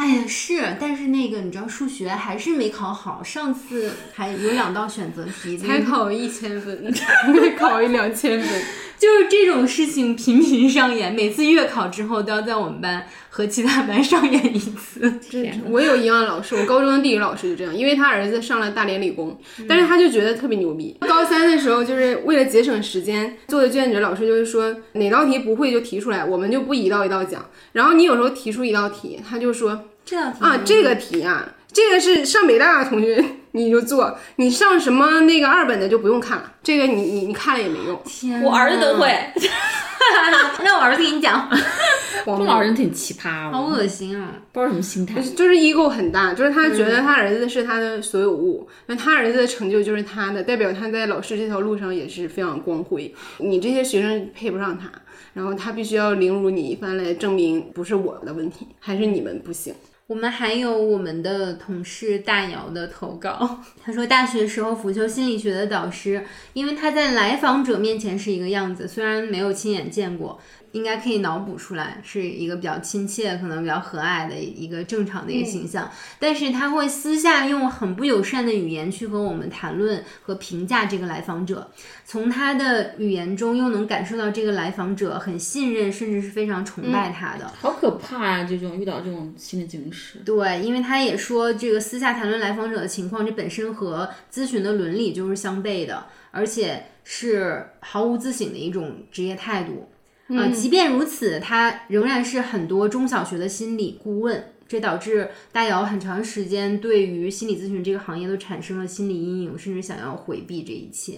哎呀，是，但是那个你知道数学还是没考好，上次还有两道选择题，才考一千分，考一两千分。就是这种事情频频上演，每次月考之后都要在我们班和其他班上演一次。我有一样老师，我高中的地理老师就这样，因为他儿子上了大连理工，但是他就觉得特别牛逼。高三的时候，就是为了节省时间，做的卷子老师就是说哪道题不会就提出来，我们就不一道一道讲。然后你有时候提出一道题，他就说这道题啊，这个题啊，这个是上北大的同学 你就做，你上什么那个二本的就不用看了，这个你你你看了也没用。天，我儿子都会。那我儿子给你讲，这老人挺奇葩，好恶心啊！不知道什么心态，就是 ego 很大，就是他觉得他儿子是他的所有物，那、他儿子的成就就是他的，代表他在老师这条路上也是非常光辉。你这些学生配不上他，然后他必须要凌辱你一番来证明不是我的问题，还是你们不行。我们还有我们的同事大姚的投稿，他说大学时候辅修心理学的导师，因为他在来访者面前是一个样子，虽然没有亲眼见过。应该可以脑补出来，是一个比较亲切、可能比较和蔼的一个正常的一个形象。但是他会私下用很不友善的语言去和我们谈论和评价这个来访者，从他的语言中又能感受到这个来访者很信任，甚至是非常崇拜他的。好可怕啊！这种遇到这种心理咨询师。对，因为他也说这个私下谈论来访者的情况，这本身和咨询的伦理就是相悖的，而且是毫无自省的一种职业态度。啊，即便如此，他仍然是很多中小学的心理顾问，这导致大姚很长时间对于心理咨询这个行业都产生了心理阴影，甚至想要回避这一切。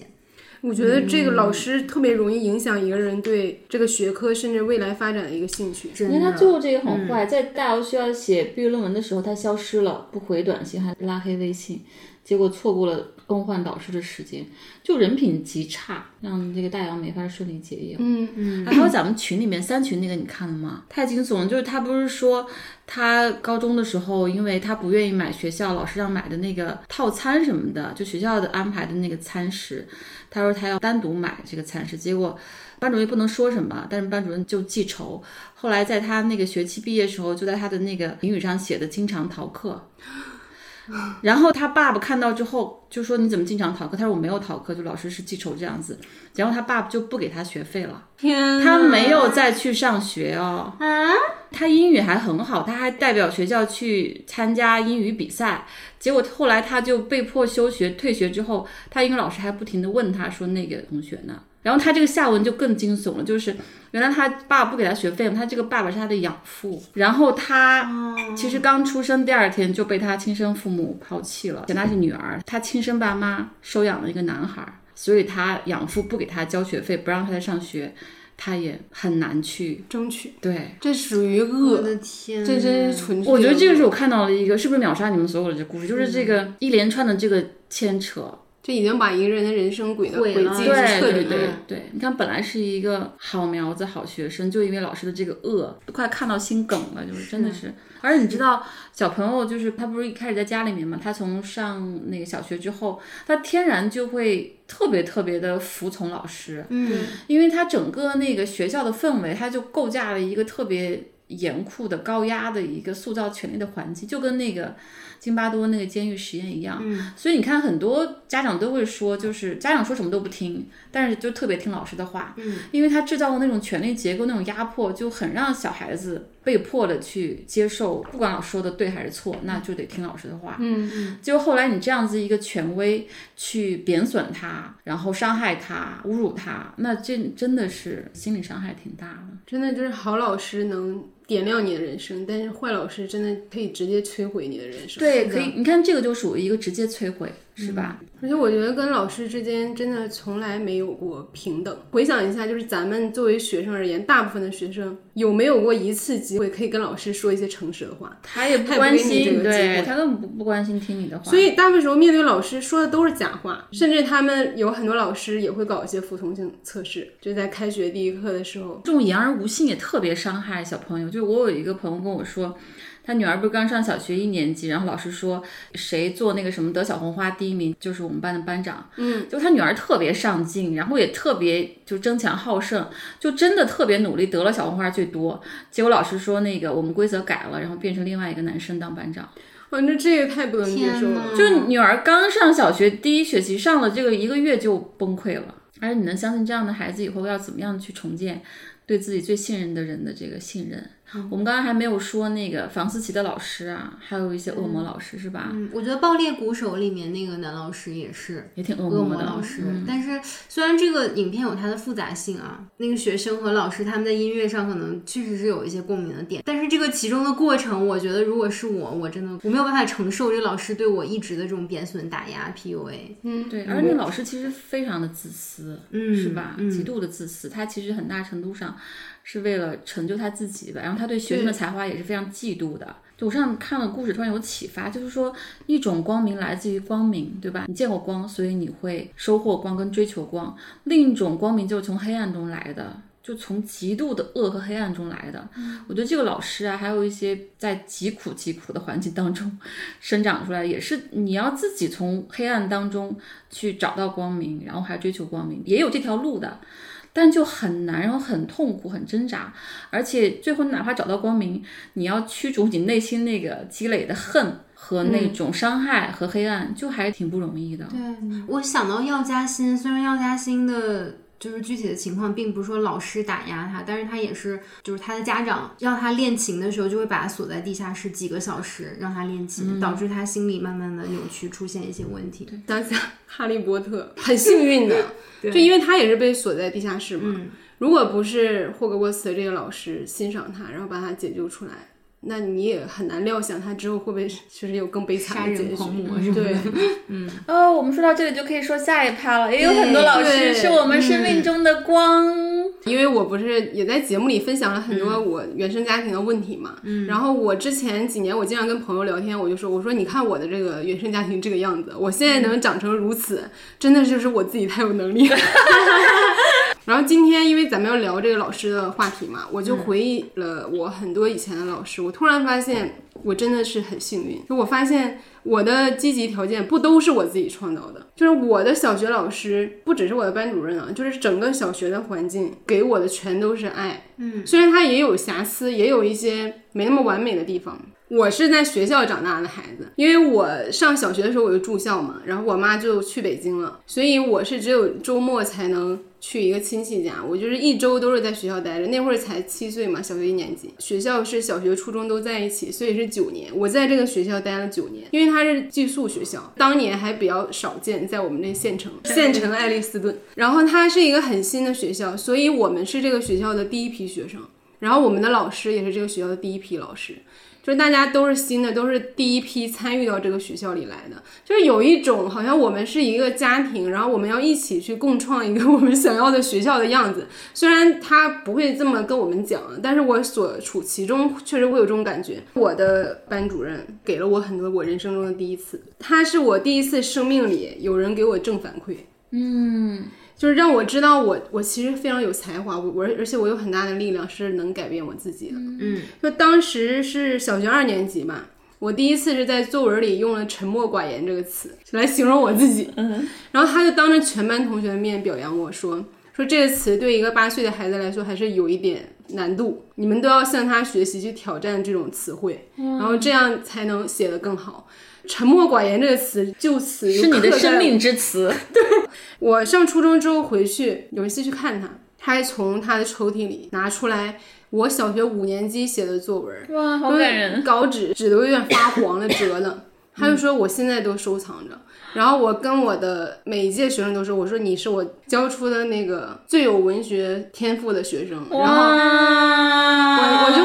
我觉得这个老师特别容易影响一个人对这个学科甚至未来发展的一个兴趣。你看他最后这个很坏，在大姚需要写毕业论文的时候，他消失了，不回短信，还拉黑微信，结果错过了更换导师的时间，就人品极差，让这个大姚没法顺利结业。嗯嗯，还有咱们群里面三群那个你看了吗？太惊悚了！就是他不是说他高中的时候，因为他不愿意买学校老师让买的那个套餐什么的，就学校的安排的那个餐食，他说他要单独买这个餐食，结果班主任不能说什么，但是班主任就记仇。后来在他那个学期毕业时候，就在他的那个评语上写的经常逃课。然后他爸爸看到之后就说：“你怎么经常逃课？”他说：“我没有逃课，就老师是记仇这样子。”然后他爸爸就不给他学费了，天，他没有再去上学哦。啊，他英语还很好，他还代表学校去参加英语比赛。结果后来他就被迫休学，退学之后，他英语老师还不停的问他说：“那个同学呢？”然后他这个下文就更惊悚了，就是原来他爸不给他学费嘛，他这个爸爸是他的养父，然后他其实刚出生第二天就被他亲生父母抛弃了，嫌他是女儿，他亲生爸妈收养了一个男孩，所以他养父不给他交学费，不让他再上学，他也很难去争取。对，这属于我恶，的天，这真是纯粹。我觉得这个是我看到了一个，是不是秒杀你们所有的这故事？就是这个一连串的这个牵扯。这已经把一个人的人生轨的轨迹对是彻底对对的。对，你看，本来是一个好苗子、好学生，就因为老师的这个恶，都快看到心梗了，就是真的是。而且你知道，小朋友就是他不是一开始在家里面嘛，他从上那个小学之后，他天然就会特别特别的服从老师，嗯，因为他整个那个学校的氛围，他就构架了一个特别严酷的、高压的一个塑造权力的环境，就跟那个。津巴多那个监狱实验一样，所以你看，很多家长都会说，就是家长说什么都不听，但是就特别听老师的话，嗯，因为他制造的那种权力结构、那种压迫，就很让小孩子被迫的去接受，不管老师说的对还是错，那就得听老师的话。嗯嗯，就后来你这样子一个权威去贬损他，然后伤害他、侮辱他，那这真的是心理伤害挺大的。真的就是好老师能点亮你的人生，但是坏老师真的可以直接摧毁你的人生。对，可以，你看这个就属于一个直接摧毁，是吧？而且我觉得跟老师之间真的从来没有过平等。回想一下，就是咱们作为学生而言，大部分的学生有没有过一次机会可以跟老师说一些诚实的话？他也不关心，对他根本不不关心听你的话。所以大部分时候面对老师说的都是假话，甚至他们有很多老师也会搞一些服从性测试，就在开学第一课的时候，这种言而无信也特别伤害小朋友。就我有一个朋友跟我说，他女儿不是刚上小学一年级，然后老师说谁做那个什么得小红花第一名就是我们班的班长。嗯，就他女儿特别上进，然后也特别就争强好胜，就真的特别努力，得了小红花最多。结果老师说那个我们规则改了，然后变成另外一个男生当班长。哇，那这也太不能接受了呐。就女儿刚上小学第一学期，上了这个一个月就崩溃了。而且你能相信这样的孩子以后要怎么样去重建对自己最信任的人的这个信任？我们刚刚还没有说那个房思琪的老师啊，还有一些恶魔老师是吧？嗯，我觉得《爆裂鼓手》里面那个男老师也是。也挺恶恶魔的。老师，但是虽然这个影片有它的复杂性啊，那个学生和老师他们在音乐上可能确实是有一些共鸣的点，但是这个其中的过程，我觉得如果是我，我真的我没有办法承受这个老师对我一直的这种贬损、打压、PUA。嗯对，而那老师其实非常的自私，嗯是吧？嗯极度的自私，他其实很大程度上是为了成就他自己吧。然后他对学生的才华也是非常嫉妒的。就我上次看了故事，突然有启发，就是说一种光明来自于光明，对吧？你见过光，所以你会收获光跟追求光；另一种光明就是从黑暗中来的。就从极度的恶和黑暗中来的，我觉得这个老师啊，还有一些在极苦极苦的环境当中生长出来，也是你要自己从黑暗当中去找到光明，然后还追求光明，也有这条路的，但就很难，然后很痛苦，很挣扎，而且最后哪怕找到光明，你要驱逐你内心那个积累的恨和那种伤害和黑暗，就还是挺不容易的。对，我想到药家鑫，虽然药家鑫的。就是具体的情况，并不是说老师打压他，但是他也是，就是他的家长要他练琴的时候，就会把他锁在地下室几个小时，让他练琴，导致他心理慢慢的扭曲，出现一些问题。当下 哈利波特很幸运的，就因为他也是被锁在地下室嘛。如果不是霍格沃茨的这个老师欣赏他，然后把他解救出来，那你也很难料想他之后会不会确实有更悲惨的结局。人狂魔是吧？对，哦，我们说到这里就可以说下一趴了，也有很多老师对是我们生命中的光。因为我不是也在节目里分享了很多我原生家庭的问题嘛，嗯，然后我之前几年我经常跟朋友聊天，我就说，我说你看我的这个原生家庭这个样子，我现在能长成如此，真的就是我自己太有能力了。然后今天因为咱们要聊这个老师的话题嘛，我就回忆了我很多以前的老师，我突然发现我真的是很幸运，就我发现我的积极条件不都是我自己创造的，就是我的小学老师不只是我的班主任啊，就是整个小学的环境给我的全都是爱。嗯，虽然他也有瑕疵，也有一些没那么完美的地方。我是在学校长大的孩子，因为我上小学的时候我就住校嘛，然后我妈就去北京了，所以我是只有周末才能去一个亲戚家，我就是一周都是在学校待着。那会儿才七岁嘛，小学一年级，学校是小学、初中都在一起，所以是九年。我在这个学校待了九年，因为它是寄宿学校，当年还比较少见，在我们这县城，县城爱丽斯顿。然后它是一个很新的学校，所以我们是这个学校的第一批学生，然后我们的老师也是这个学校的第一批老师。就是大家都是新的，都是第一批参与到这个学校里来的，就是有一种好像我们是一个家庭，然后我们要一起去共创一个我们想要的学校的样子。虽然他不会这么跟我们讲，但是我所处其中确实会有这种感觉。我的班主任给了我很多我人生中的第一次，他是我第一次生命里有人给我正反馈。嗯，就是让我知道我我其实非常有才华，我我而且我有很大的力量是能改变我自己的。嗯，就当时是小学二年级吧，我第一次是在作文里用了“沉默寡言”这个词来形容我自己。嗯，然后他就当着全班同学的面表扬我说说这个词对一个八岁的孩子来说还是有一点难度，你们都要向他学习去挑战这种词汇，然后这样才能写得更好。沉默寡言这个词就此是你的生命之词。对我上初中之后回去，有一次去看他，他还从他的抽屉里拿出来我小学五年级写的作文，哇，好感人！稿纸纸都有点发黄了，折了。他就说我现在都收藏着，然后我跟我的每一届学生都说，我说你是我教出的那个最有文学天赋的学生，然后我，我就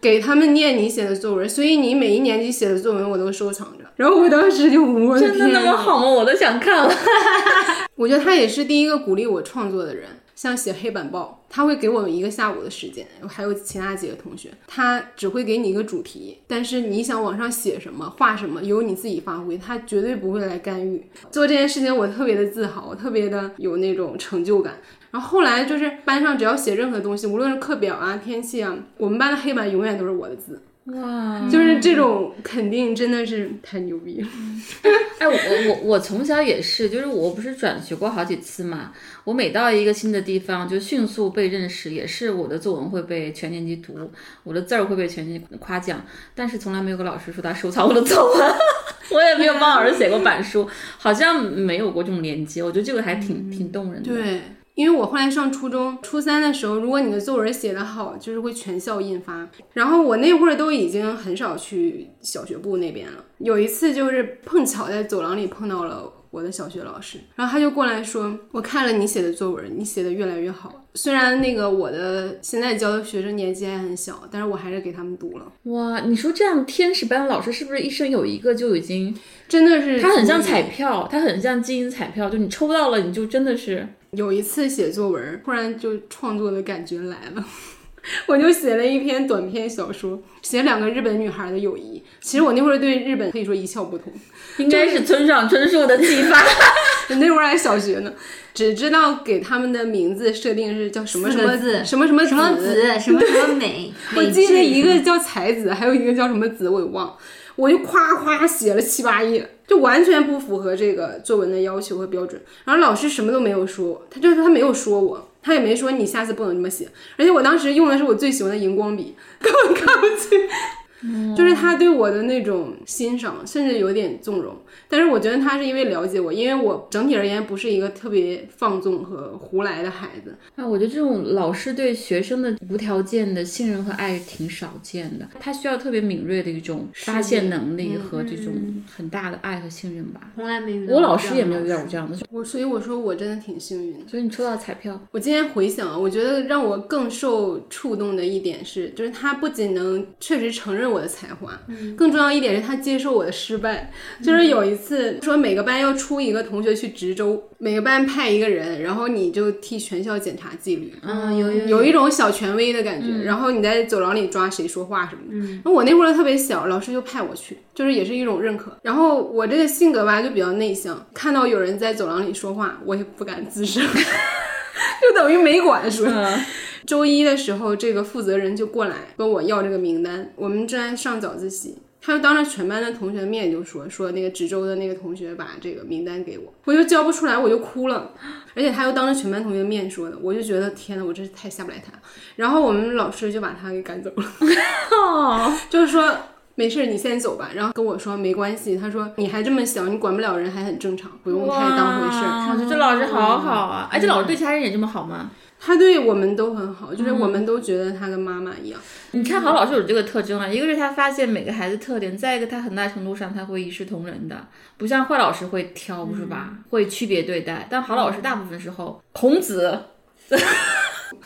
给他们念你写的作文，所以你每一年级写的作文我都收藏着。然后我当时就我的真的那么好吗？我都想看了。我觉得他也是第一个鼓励我创作的人。像写黑板报，他会给我们一个下午的时间，还有其他几个同学，他只会给你一个主题，但是你想往上写什么、画什么，由你自己发挥，他绝对不会来干预。做这件事情，我特别的自豪，特别的有那种成就感。然后后来就是班上只要写任何东西，无论是课表啊、天气啊，我们班的黑板永远都是我的字。哇，就是这种肯定真的是太牛逼了。哎，我我我从小也是，就是我不是转学过好几次嘛，我每到一个新的地方就迅速被认识，也是我的作文会被全年级读，我的字儿会被全年级夸奖，但是从来没有个老师说他收藏我的作文，我也没有帮老师写过板书，好像没有过这种连接，我觉得这个还挺挺动人的。对，因为我后来上初中，初三的时候，如果你的作文写得好，就是会全校印发。然后我那会儿都已经很少去小学部那边了。有一次就是碰巧在走廊里碰到了我的小学老师，然后他就过来说：“我看了你写的作文，你写的越来越好。虽然那个我的现在教的学生年纪还很小，但是我还是给他们读了。哇，你说这样天使班的老师是不是一生有一个就已经，真的是他很像彩票，他很像基因彩票，就你抽到了，你就真的是有一次写作文，突然就创作的感觉来了，我就写了一篇短篇小说，写两个日本女孩的友谊。其实我那会儿对日本可以说一窍不通，应该是村上春树的启发。那会儿还小学呢，只知道给他们的名字设定是叫什么什么四个字什么什么什么子子，什么什么美，我记得一个叫才子，还有一个叫什么子，我也忘了。我就夸夸写了七八页，就完全不符合这个作文的要求和标准。然后老师什么都没有说，他就是他没有说我，他也没说你下次不能这么写。而且我当时用的是我最喜欢的荧光笔，根本看不清。就是他对我的那种欣赏，甚至有点纵容。但是我觉得他是因为了解我，因为我整体而言不是一个特别放纵和胡来的孩子。啊，我觉得这种老师对学生的无条件的信任和爱挺少见的，他需要特别敏锐的一种发现能力和这种很大的爱和信任吧。从来没遇到我老师也没有遇到过这样的，我所以我说我真的挺幸运的。所以你抽到彩票，我今天回想啊，我觉得让我更受触动的一点是，就是他不仅能确实承认我的才华，更重要一点是他接受我的失败。就是有一次说每个班要出一个同学去值周，每个班派一个人，然后你就替全校检查纪律。嗯，有有有一种小权威的感觉，然后你在走廊里抓谁说话什么的。然后我那会儿特别小，老师就派我去，就是也是一种认可。然后我这个性格吧就比较内向，看到有人在走廊里说话，我也不敢吱声，就等于没管说。周一的时候，这个负责人就过来跟我要这个名单，我们正在上早自习。他就当着全班的同学的面就说说那个值周的那个同学把这个名单给我，我就交不出来，我就哭了，而且他又当着全班同学面说的，我就觉得天呐，我真是太下不来台了。然后我们老师就把他给赶走了，就是说没事，你先走吧。然后跟我说没关系，他说你还这么小，你管不了人还很正常，不用太当回事儿。哇我觉得这老师好好啊！哎，这老师对其他人也这么好吗？他对我们都很好，就是我们都觉得他跟妈妈一样。你看郝老师有这个特征啊，一个是他发现每个孩子特点，再一个他很大程度上他会一视同仁的，不像坏老师会挑是吧？会区别对待，但郝老师大部分时候，孔子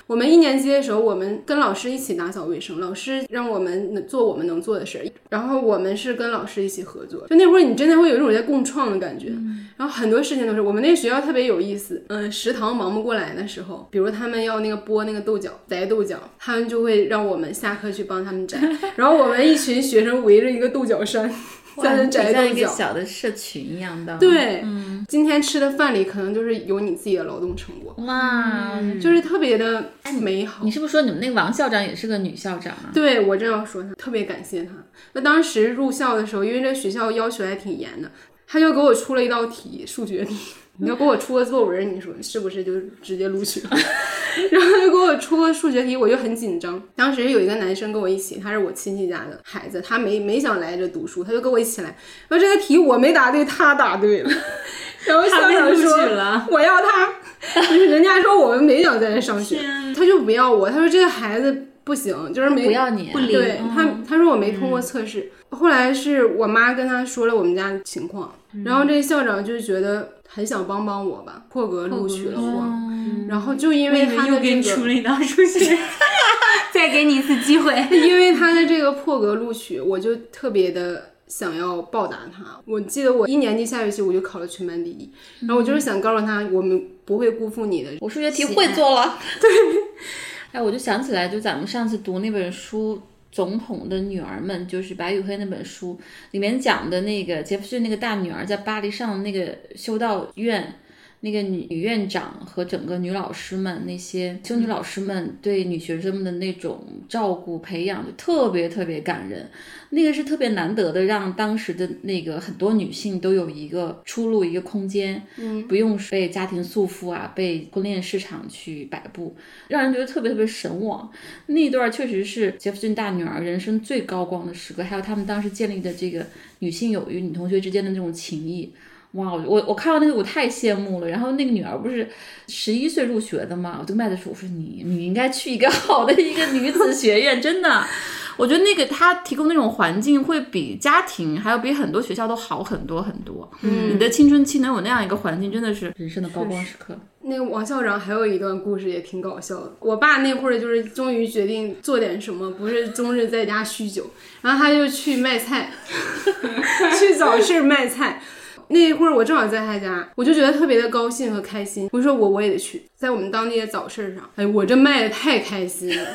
我们一年级的时候，我们跟老师一起打扫卫生，老师让我们能做我们能做的事儿，然后我们是跟老师一起合作。就那会儿，你真的会有一种在共创的感觉。然后很多事情都是我们那个学校特别有意思。嗯，食堂忙不过来的时候，比如他们要那个剥那个豆角、摘豆角，他们就会让我们下课去帮他们摘。然后我们一群学生围着一个豆角山在那摘像一个。小的社群一样的。对，今天吃的饭里可能就是有你自己的劳动成果，哇，就是特别的美好。你是不是说你们那个王校长也是个女校长啊？对我正要说她，特别感谢她。那当时入校的时候，因为这学校要求还挺严的，他就给我出了一道题，数学题。你要给我出个作文，你说是不是就直接录取了？然后就给我出个数学题，我就很紧张。当时有一个男生跟我一起，他是我亲戚家的孩子，他没没想来这读书，他就跟我一起来。说这个题我没答对，他答对了。然后校长说了我要他，就是人家说我们没想在这上学，他就不要我。他说这个孩子不行，就是没不要你啊，不理对他，他说我没通过测试。后来是我妈跟他说了我们家的情况，然后这个校长就觉得很想帮帮我吧，破格录取了我。然后就因为他又的这个，给你出了一道数 学，再给你一次机会。因为他的这个破格录取，我就特别的想要报答他。我记得我一年级下学期我就考了全班第一，然后我就是想告诉他，我们不会辜负你的。我数学题会做了。对，哎，我就想起来，就咱们上次读那本书《总统的女儿们》，就是白宇黑那本书里面讲的那个杰弗逊那个大女儿在巴黎上那个修道院。那个女女院长和整个女老师们，那些修女老师们对女学生们的那种照顾培养，就特别特别感人。那个是特别难得的，让当时的那个很多女性都有一个出路，一个空间，嗯，不用被家庭束缚啊，被婚恋市场去摆布，让人觉得特别特别神往。那段确实是杰弗逊大女儿人生最高光的时刻，还有他们当时建立的这个女性友谊、女同学之间的那种情谊。哇，我我看到那个我太羡慕了。然后那个女儿不是十一岁入学的嘛，我就麦子说，我说你你应该去一个好的一个女子学院，真的，我觉得那个他提供那种环境会比家庭还有比很多学校都好很多很多。嗯，你的青春期能有那样一个环境，真的是人生的高光时刻。那个王校长还有一段故事也挺搞笑的。我爸那会儿就是终于决定做点什么，不是终日在家酗酒，然后他就去卖菜，去早市卖菜。那一会儿我正好在他家，我就觉得特别的高兴和开心。我说我我也得去，在我们当地的早市上，哎，我这卖的太开心了，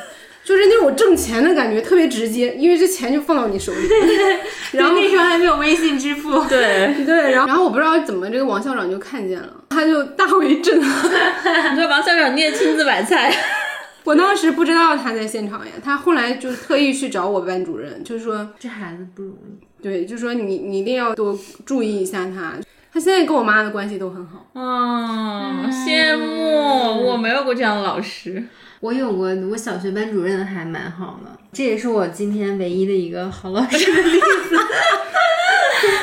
就是那种挣钱的感觉，特别直接，因为这钱就放到你手里。然后那时候还没有微信支付。对对，然后然后我不知道怎么这个王校长就看见了，他就大为震撼。你说王校长你也亲自买菜？我当时不知道他在现场呀，他后来就特意去找我班主任，就是说这孩子不容易。对，就说你你一定要多注意一下他，他现在跟我妈的关系都很好。啊，羡慕！我没有过这样的老师，我有过，我小学班主任还蛮好的，这也是我今天唯一的一个好老师的例子。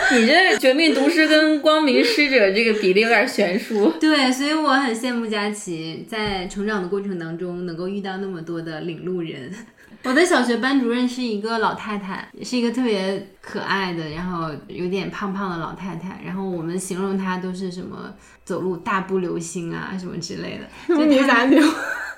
你这绝命毒师跟光明使者这个比例有点悬殊。对，所以我很羡慕佳琪，在成长的过程当中能够遇到那么多的领路人。我的小学班主任是一个老太太，是一个特别可爱的，然后有点胖胖的老太太。然后我们形容她都是什么走路大步流星啊，什么之类的。就你咋牛？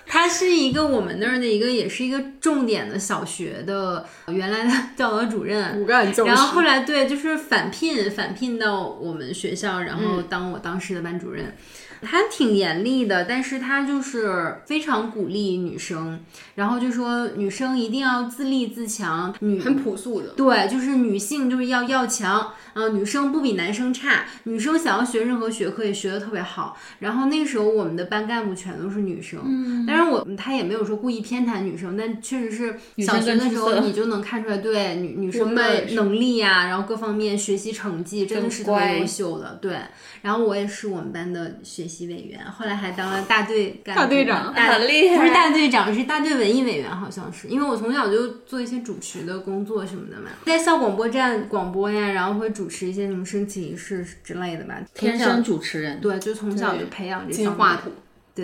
她是一个我们那儿的一个，也是一个重点的小学的原来的教导主任。然后后来对，就是返聘返聘到我们学校，然后当我当时的班主任。他挺严厉的，但是他就是非常鼓励女生，然后就说女生一定要自立自强，女很朴素的，对，就是女性就是要要强，啊，女生不比男生差，女生想要学任何学科也学得特别好。然后那个时候我们的班干部全都是女生，嗯，当然我他也没有说故意偏袒女生，但确实是小学的时候你就能看出来，对女女生的能力呀，然后各方面学习成绩真的是特别优秀的，对。然后我也是我们班的学。习委员，后来还当了大队干大队长，很厉害。不是大队长，是大队文艺委员，好像是。因为我从小就做一些主持的工作什么的嘛，在校广播站广播呀，然后会主持一些什么升旗仪式之类的吧。天生主持人，对，就从小就培养这些话筒。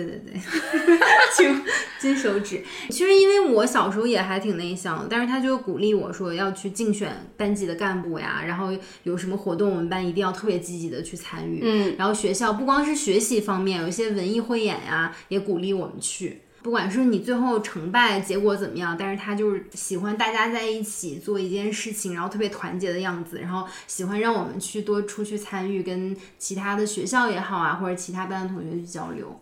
对对对，金金手指。其实因为我小时候也还挺内向，但是他就鼓励我说要去竞选班级的干部呀，然后有什么活动我们班一定要特别积极的去参与。嗯，然后学校不光是学习方面，有一些文艺汇演呀，也鼓励我们去。不管是你最后成败结果怎么样，但是他就是喜欢大家在一起做一件事情，然后特别团结的样子，然后喜欢让我们去多出去参与，跟其他的学校也好啊，或者其他班的同学去交流。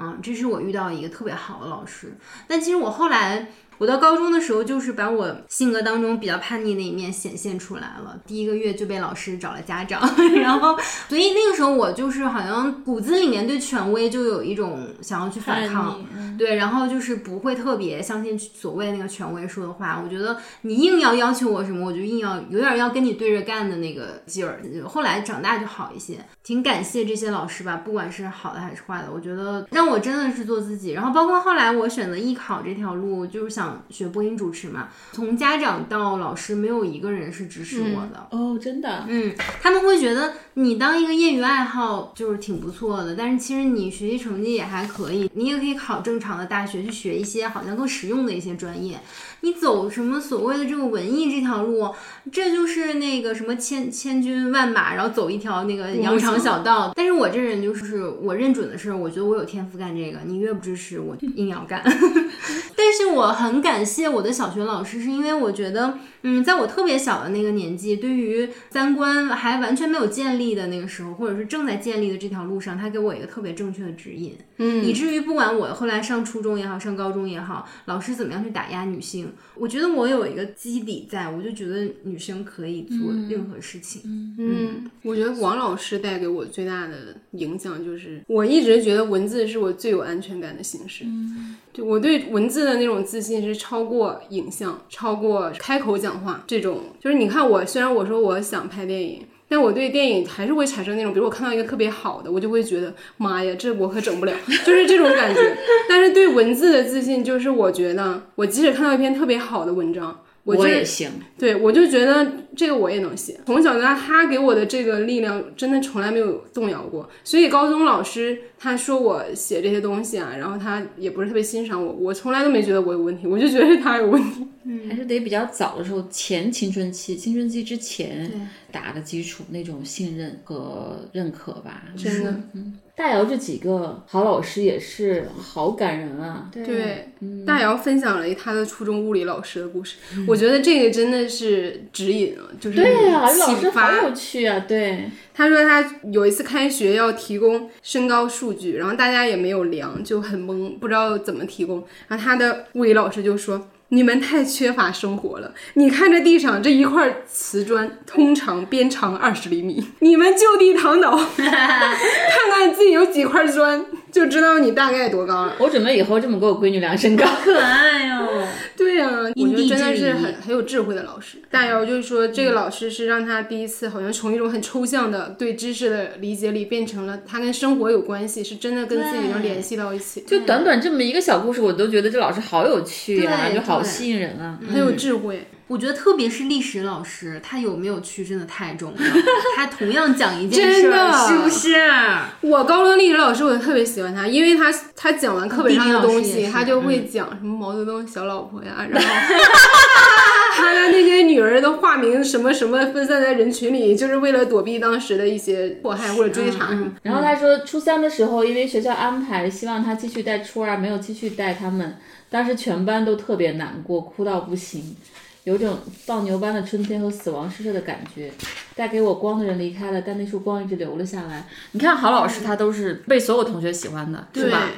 啊，这是我遇到一个特别好的老师，但其实我后来。我到高中的时候，就是把我性格当中比较叛逆那一面显现出来了。第一个月就被老师找了家长，然后，所以那个时候我就是好像骨子里面对权威就有一种想要去反抗，对，然后就是不会特别相信所谓那个权威说的话。我觉得你硬要要求我什么，我就硬要有点要跟你对着干的那个劲儿。后来长大就好一些，挺感谢这些老师吧，不管是好的还是坏的，我觉得让我真的是做自己。然后包括后来我选择艺考这条路，就是想。学播音主持嘛，从家长到老师，没有一个人是支持我的哦，真的，嗯，他们会觉得你当一个业余爱好就是挺不错的，但是其实你学习成绩也还可以，你也可以考正常的大学去学一些好像更实用的一些专业。你走什么所谓的这个文艺这条路，这就是那个什么千千军万马，然后走一条那个羊肠小道。但是我这人就是我认准的事，我觉得我有天赋干这个，你越不支持我，硬要干。但是我很很感谢我的小学老师，是因为我觉得，嗯，在我特别小的那个年纪，对于三观还完全没有建立的那个时候，或者是正在建立的这条路上，他给我一个特别正确的指引，嗯，以至于不管我后来上初中也好，上高中也好，老师怎么样去打压女性，我觉得我有一个基底在，我就觉得女生可以做任何事情。嗯，我觉得王老师带给我最大的影响就是，我一直觉得文字是我最有安全感的形式。嗯，就我对文字的那种自信是超过影像、超过开口讲话这种。就是你看我，虽然我说我想拍电影。但我对电影还是会产生那种，比如我看到一个特别好的，我就会觉得妈呀，这我可整不了，就是这种感觉。但是对文字的自信，就是我觉得我即使看到一篇特别好的文章，我也行。对，我就觉得这个我也能写。从小到大，他给我的这个力量真的从来没有动摇过。所以高中老师他说我写这些东西啊，然后他也不是特别欣赏我，我从来都没觉得我有问题，我就觉得是他有问题。嗯还是得比较早的时候，前青春期、青春期之前打的基础，那种信任和认可吧。真的，大姚这几个好老师也是好感人啊。对，大姚分享了他的初中物理老师的故事，我觉得这个真的是指引了，就是对呀、这老师好启发。有趣啊。对，他说他有一次开学要提供身高数据，然后大家也没有量，就很懵，不知道怎么提供。然后他的物理老师就说：“你们太缺乏生活了。你看这地上这一块瓷砖，通常边长二十厘米，你们就地躺倒，看看自己有几块砖，就知道你大概多高了。”我准备以后这么给我闺女量身高。可爱哦，对呀、我觉得真的是很很有智慧的老师。大姚就是说，这个老师是让他第一次好像从一种很抽象的对知识的理解里，变成了他跟生活有关系，是真的跟自己能联系到一起，就短短这么一个小故事，我都觉得这老师好有趣呀、对就好对吸引人啊。很有智慧。我觉得特别是历史老师，他有没有去真的太重要。他同样讲一件事真的儿，是不是？我高中历史老师我特别喜欢他，因为他他讲完课本上的东西，他就会讲什么毛泽东小老婆呀，然后 他的那些女儿的化名什么什么分散在人群里，就是为了躲避当时的一些迫害或者追查什么。然后他说，初三的时候，因为学校安排希望他继续带初二，没有继续带他们，当时全班都特别难过，哭到不行，有种放牛班的春天和死亡诗社的感觉。带给我光的人离开了，但那束光一直留了下来。你看，好老师他都是被所有同学喜欢的，是吧？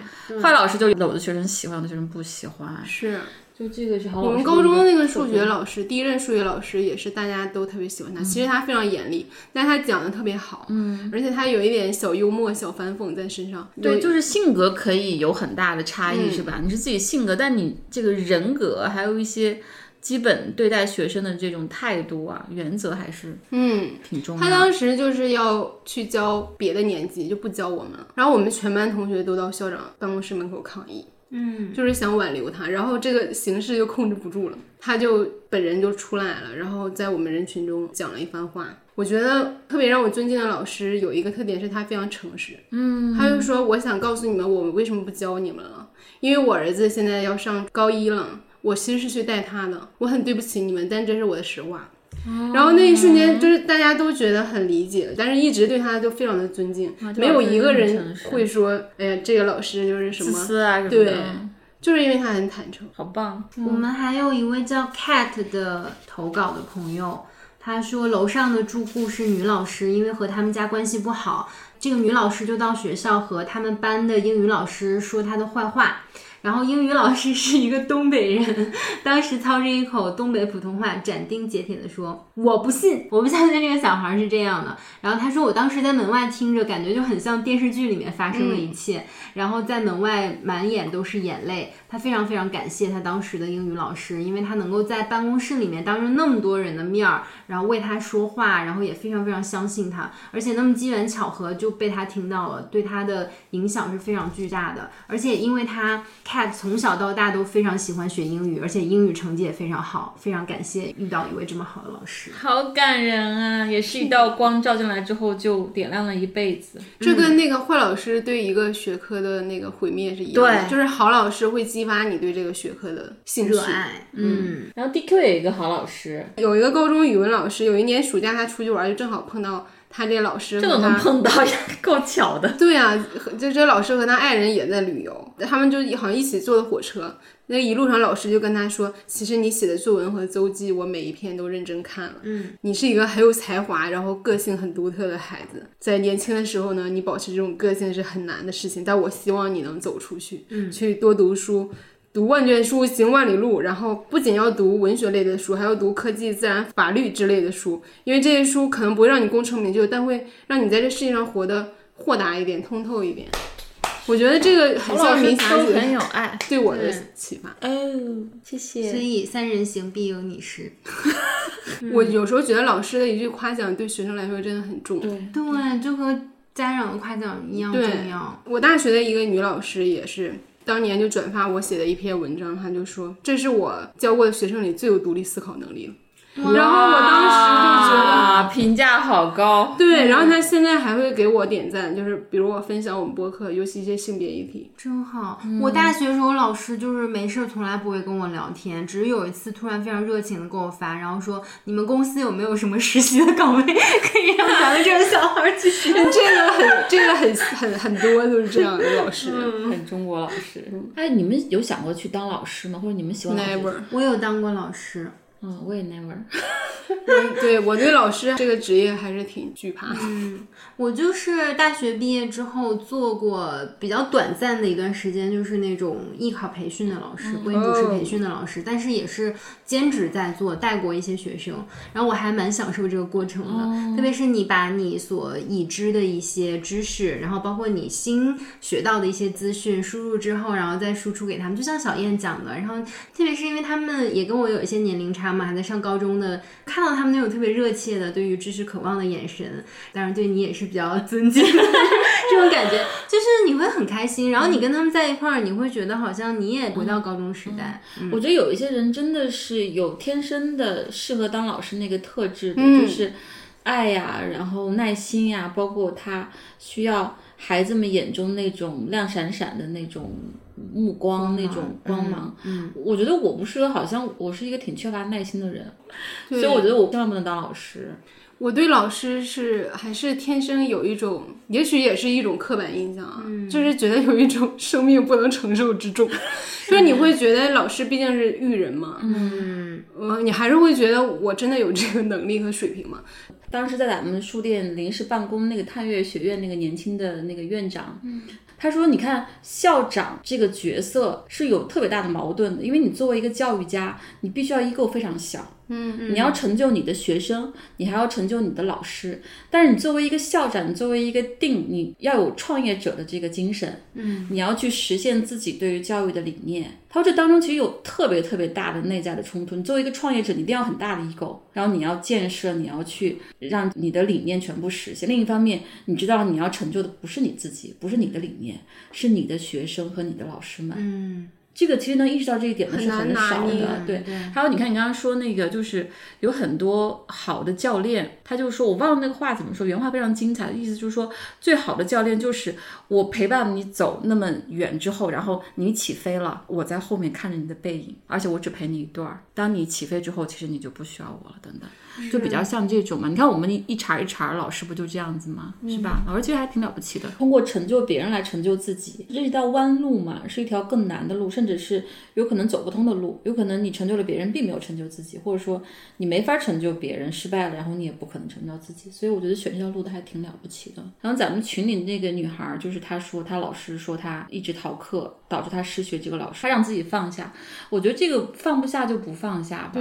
坏老师就有的学生喜欢，有的学生不喜欢。是就这个是好老师。我们高中的那个数学老师，第一任数学老师也是大家都特别喜欢他。其实他非常严厉，但他讲的特别好，嗯，而且他有一点小幽默、小反讽在身上。对，就是性格可以有很大的差异，是吧？你是自己性格，但你这个人格还有一些基本对待学生的这种态度啊、原则还是嗯，挺重要的。他当时就是要去教别的年级，就不教我们了。然后我们全班同学都到校长办公室门口抗议，嗯，就是想挽留他。然后这个形势就控制不住了，他就本人就出来了，然后在我们人群中讲了一番话。我觉得特别让我尊敬的老师有一个特点是他非常诚实。嗯，他就说：“我想告诉你们，我为什么不教你们了？因为我儿子现在要上高一了，我其实是去带他的，我很对不起你们，但这是我的实话。”然后那一瞬间，就是大家都觉得很理解，但是一直对他都非常的尊敬，没有一个人会说：“哎呀，这个老师就是什么自私啊什么对，就是因为他很坦诚。好棒。我们还有一位叫 Cat 的投稿的朋友，他说楼上的住户是女老师，因为和他们家关系不好，这个女老师就到学校和他们班的英语老师说她的坏话。然后英语老师是一个东北人，当时操着一口东北普通话，斩钉截铁地说：“我不信，我不相信这个小孩是这样的。”然后他说：“我当时在门外听着，感觉就很像电视剧里面发生的一切。然后在门外满眼都是眼泪。他非常非常感谢他当时的英语老师，因为他能够在办公室里面当着那么多人的面儿，然后为他说话，然后也非常非常相信他，而且那么机缘巧合就被他听到了，对他的影响是非常巨大的。而且因为他 Cat 从小到大都非常喜欢学英语，而且英语成绩也非常好，非常感谢遇到一位这么好的老师。好感人啊！也是一道光照进来之后，就点亮了一辈子。这跟那个坏老师对一个学科的那个毁灭是一样的，对就是好老师会激发你对这个学科的兴趣热。爱，嗯，然后 DQ 也有一个好老师，有一个高中语文老师，有一年暑假他出去玩，就正好碰到他这老师这都能碰到，也够巧的。对呀、和就这老师和他爱人也在旅游，他们就好像一起坐的火车。那一路上老师就跟他说，其实你写的作文和周记，我每一篇都认真看了。嗯，你是一个很有才华，然后个性很独特的孩子。在年轻的时候呢，你保持这种个性是很难的事情，但我希望你能走出去，嗯，去多读书。读万卷书，行万里路。然后不仅要读文学类的书，还要读科技、自然、法律之类的书，因为这些书可能不会让你功成名就，但会让你在这世界上活得豁达一点、通透一点。我觉得这个很像明霞都很有爱。对我的启发。哦，谢谢所。以三人行必有你师。我有时候觉得老师的一句夸奖对学生来说真的很重。对，对，就和家长的夸奖一样重要。我大学的一个女老师也是，当年就转发我写的一篇文章，他就说这是我教过的学生里最有独立思考能力了。然后我当时就评价好高。对，然后他现在还会给我点赞，就是比如我分享我们播客，尤其一些性别议题。真好。我大学时候老师就是没事儿从来不会跟我聊天，只是有一次突然非常热情的给我发，然后说你们公司有没有什么实习的岗位可以让咱们这个小孩儿去学？这个很，这个很很很多都是这样的老师。很中国老师。哎，你们有想过去当老师吗？或者你们喜欢老师 Never，我有当过老师，嗯，我也 never。我对我对老师这个职业还是挺惧怕的。嗯我就是大学毕业之后做过比较短暂的一段时间，就是那种艺考培训的老师，播音主持培训的老师，但是也是兼职在做，带过一些学生，然后我还蛮享受这个过程的。特别是你把你所已知的一些知识，然后包括你新学到的一些资讯输入之后，然后再输出给他们，就像小燕讲的，然后特别是因为他们也跟我有一些年龄差嘛，还在上高中的，看到他们那种特别热切的对于知识渴望的眼神，当然对你也是比较 尊敬的这种感觉，就是你会很开心，然后你跟他们在一块儿，你会觉得好像你也回到高中时代。嗯我觉得有一些人真的是有天生的适合当老师那个特质的，嗯就是爱呀，然后耐心呀，包括他需要孩子们眼中那种亮闪闪的那种目光、那种光芒。嗯，我觉得我不是，好像我是一个挺缺乏耐心的人，所以我觉得我千万不能当老师。我对老师是还是天生有一种，也许也是一种刻板印象啊，就是觉得有一种生命不能承受之重，就是你会觉得老师毕竟是育人嘛，嗯，呃，你还是会觉得我真的有这个能力和水平吗？当时在咱们书店临时办公那个探月学院那个年轻的那个院长，他说：“你看校长这个角色是有特别大的矛盾的，因为你作为一个教育家，你必须要 ego 非常小，嗯，你要成就你的学生，你还要成就你的老师。但是你作为一个校长，你作为一个定，你要有创业者的这个精神，嗯，你要去实现自己对于教育的理念。他说这当中其实有特别特别大的内在的冲突。你作为一个创业者，你一定要很大的 ego，然后你要建设，你要去让你的理念全部实现。另一方面，你知道你要成就的不是你自己，不是你的理念，是你的学生和你的老师们。嗯，这个其实能意识到这一点的是很少的，对。对还有你看你刚刚说那个，就是有很多好的教练，他就说我忘了那个话怎么说，原话非常精彩，意思就是说最好的教练就是我陪伴你走那么远之后，然后你起飞了，我在后面看着你的背影，而且我只陪你一段儿。当你起飞之后，其实你就不需要我了，等等。就比较像这种嘛。你看我们一一茬一茬老师不就这样子吗？是吧？老师其实还挺了不起的，通过成就别人来成就自己，这是一条弯路嘛，是一条更难的路，甚至是有可能走不通的路。有可能你成就了别人，并没有成就自己，或者说你没法成就别人，失败了，然后你也不可能成就自己。所以我觉得选这条路的还挺了不起的。然后咱们群里那个女孩儿，就是她说她老师说她一直逃课，导致她失学。这个老师她让自己放下，我觉得这个放不下就不放下吧。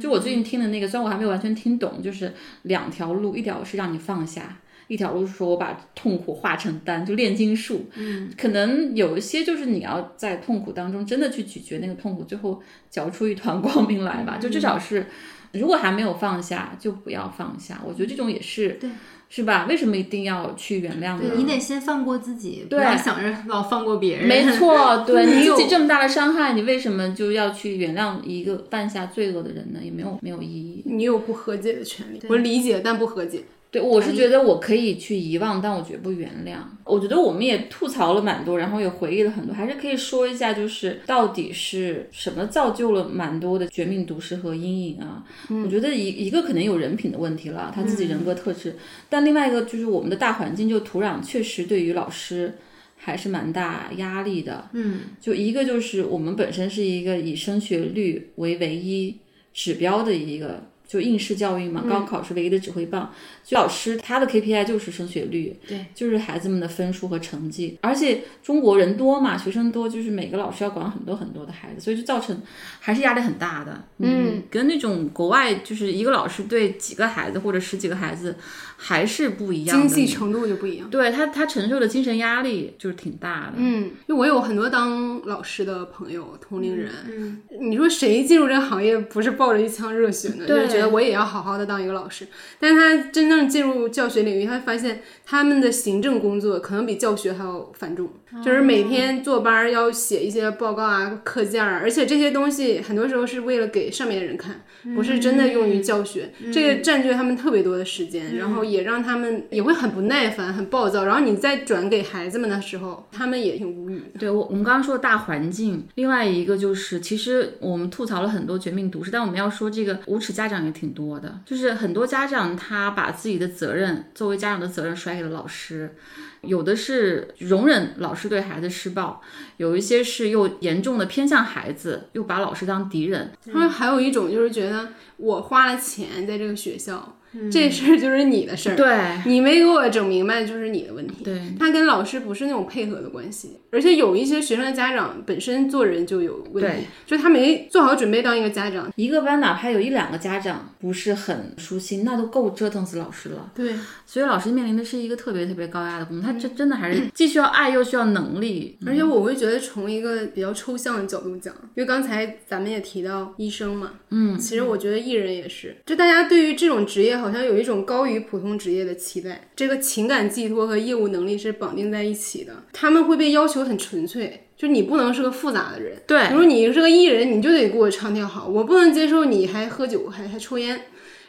就我最近听的那个，虽然我还没有完全听懂，就是两条路，一条是让你放下。一条路是说我把痛苦化成丹，就炼金术。嗯，可能有一些就是你要在痛苦当中真的去咀嚼那个痛苦，最后嚼出一团光明来吧。就至少是，如果还没有放下，就不要放下。我觉得这种也是，对，是吧？为什么一定要去原谅呢？你得先放过自己，不要想着老放过别人。没错，对你有自己这么大的伤害，你为什么就要去原谅一个犯下罪恶的人呢？也没有没有意义。你有不和解的权利，我理解但不和解。对，我是觉得我可以去遗忘，但我绝不原谅。我觉得我们也吐槽了蛮多，然后也回忆了很多，还是可以说一下，就是到底是什么造就了蛮多的绝命毒师和阴影啊？我觉得一一个可能有人品的问题了，他自己人格特质，但另外一个就是我们的大环境就土壤确实对于老师。还是蛮大压力的。嗯，就一个就是我们本身是一个以升学率为唯一指标的一个。就应试教育嘛，高考是唯一的指挥棒。所以老师他的 KPI 就是升学率，对，就是孩子们的分数和成绩。而且中国人多嘛，学生多，就是每个老师要管很多很多的孩子，所以就造成还是压力很大的。嗯，跟那种国外就是一个老师对几个孩子或者十几个孩子还是不一样的，精细程度就不一样。对他，他承受的精神压力就是挺大的。嗯，因为我有很多当老师的朋友，同龄人。嗯，你说谁进入这个行业不是抱着一腔热血呢？就觉得我也要好好的当一个老师。但是他真正进入教学领域，他发现他们的行政工作可能比教学还要繁重，就是每天坐班要写一些报告啊、课件啊，而且这些东西很多时候是为了给上面的人看，不是真的用于教学。这个占据他们特别多的时间，然后也让他们也会很不耐烦、很暴躁。然后你再转给孩子们的时候，他们也挺无语。对我，我们刚刚说的大环境，另外一个就是，其实我们吐槽了很多绝命毒师，但我们要说这个无耻家长也挺多的，就是很多家长他把自己的责任作为家长的责任甩给了老师，有的是容忍老师对孩子施暴，有一些是又严重的偏向孩子，又把老师当敌人。他们还有一种就是觉得我花了钱在这个学校。这事儿就是你的事儿，对你没给我整明白就是你的问题。对，他跟老师不是那种配合的关系，而且有一些学生的家长本身做人就有问题，就他没做好准备当一个家长。一个班哪怕有一两个家长不是很舒心，那都够折腾死老师了。对，所以老师面临的是一个特别特别高压的工作，他这真的还是 既需要爱又需要能力。而且我会觉得从一个比较抽象的角度讲，因为刚才咱们也提到医生嘛，嗯，其实我觉得艺人也是，就大家对于这种职业好像有一种高。于普通职业的期待，这个情感寄托和业务能力是绑定在一起的。他们会被要求很纯粹，就你不能是个复杂的人。对，比如你是个艺人，你就得给我唱跳好，我不能接受你还喝酒还还抽烟。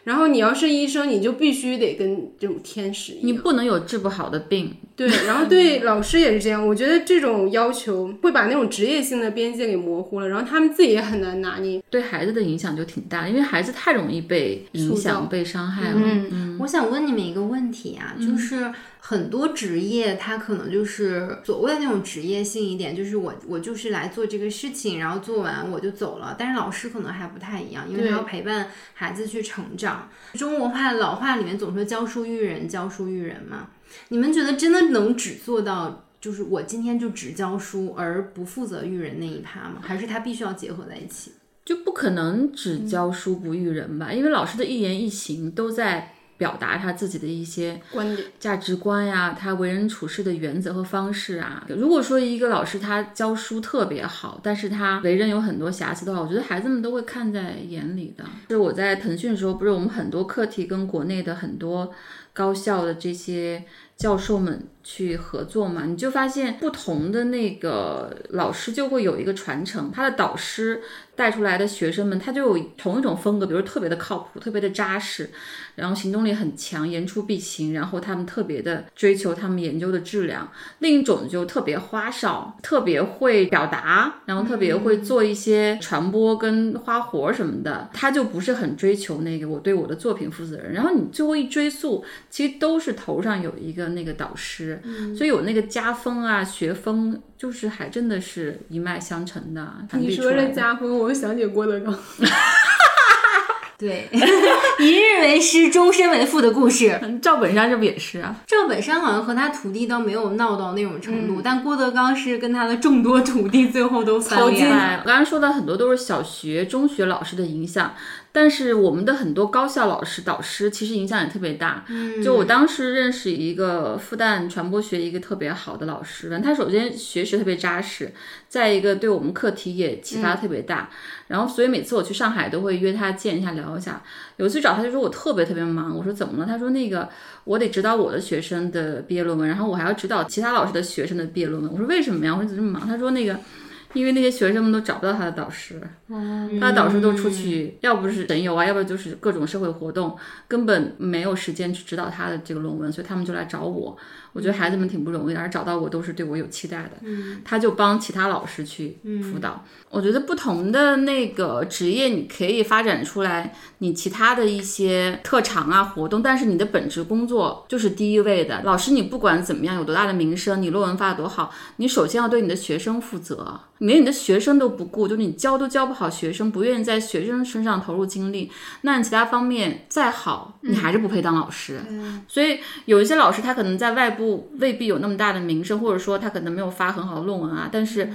然后你要是医生，你就必须得跟这种天使一样，你不能有治不好的病。对，然后对 老师也是这样。我觉得这种要求会把那种职业性的边界给模糊了，然后他们自己也很难拿捏。对孩子的影响就挺大，因为孩子太容易被影响、被伤害了。嗯，嗯我想问你们一个问题啊，就是。很多职业，它可能就是所谓的那种职业性一点，就是我我就是来做这个事情，然后做完我就走了。但是老师可能还不太一样，因为他要陪伴孩子去成长。中国话老话里面总说教书育人，教书育人嘛。你们觉得真的能只做到，就是我今天就只教书而不负责育人那一趴吗？还是他必须要结合在一起？就不可能只教书不育人吧？因为老师的一言一行都在。表达他自己的一些观点、价值观呀，他为人处事的原则和方式啊。如果说一个老师他教书特别好，但是他为人有很多瑕疵的话，我觉得孩子们都会看在眼里的。就是我在腾讯的时候，不是我们很多课题跟国内的很多高校的这些教授们去合作嘛，你就发现不同的那个老师就会有一个传承，他的导师。带出来的学生们，他就有同一种风格，比如特别的靠谱，特别的扎实，然后行动力很强，言出必行，然后他们特别的追求他们研究的质量。另一种就特别花哨，特别会表达，然后特别会做一些传播跟花活什么的，他就不是很追求那个我对我的作品负责任。然后你最后一追溯，其实都是头上有一个那个导师，所以有那个家风啊、学风。就是还真的是一脉相承的。你说这家风，我就想起郭德纲。对，一日为师，终身为父的故事。赵本山这不也是啊？赵本山好像和他徒弟倒没有闹到那种程度，但郭德纲是跟他的众多徒弟最后都翻脸。我刚才说的很多都是小学、中学老师的影响。但是我们的很多高校老师导师其实影响也特别大。嗯，就我当时认识一个复旦传播学一个特别好的老师，他首先学识特别扎实，再一个对我们课题也启发特别大。然后所以每次我去上海都会约他见一下聊一下。有一次找他就说我特别特别忙，我说怎么了？他说那个我得指导我的学生的毕业论文，然后我还要指导其他老师的学生的毕业论文。我说为什么呀？我说怎么这么忙？他说那个。因为那些学生们都找不到他的导师，他的导师都出去，要不是神游啊，要不就是各种社会活动，根本没有时间去指导他的这个论文，所以他们就来找我。我觉得孩子们挺不容易的，而找到我都是对我有期待的。嗯，他就帮其他老师去辅导。我觉得不同的那个职业，你可以发展出来你其他的一些特长啊活动，但是你的本职工作就是第一位的。老师，你不管怎么样有多大的名声，你论文发的多好，你首先要对你的学生负责。连你的学生都不顾，就是你教都教不好学生，不愿意在学生身上投入精力，那你其他方面再好，你还是不配当老师。所以有一些老师，他可能在外部未必有那么大的名声，或者说他可能没有发很好的论文啊，但是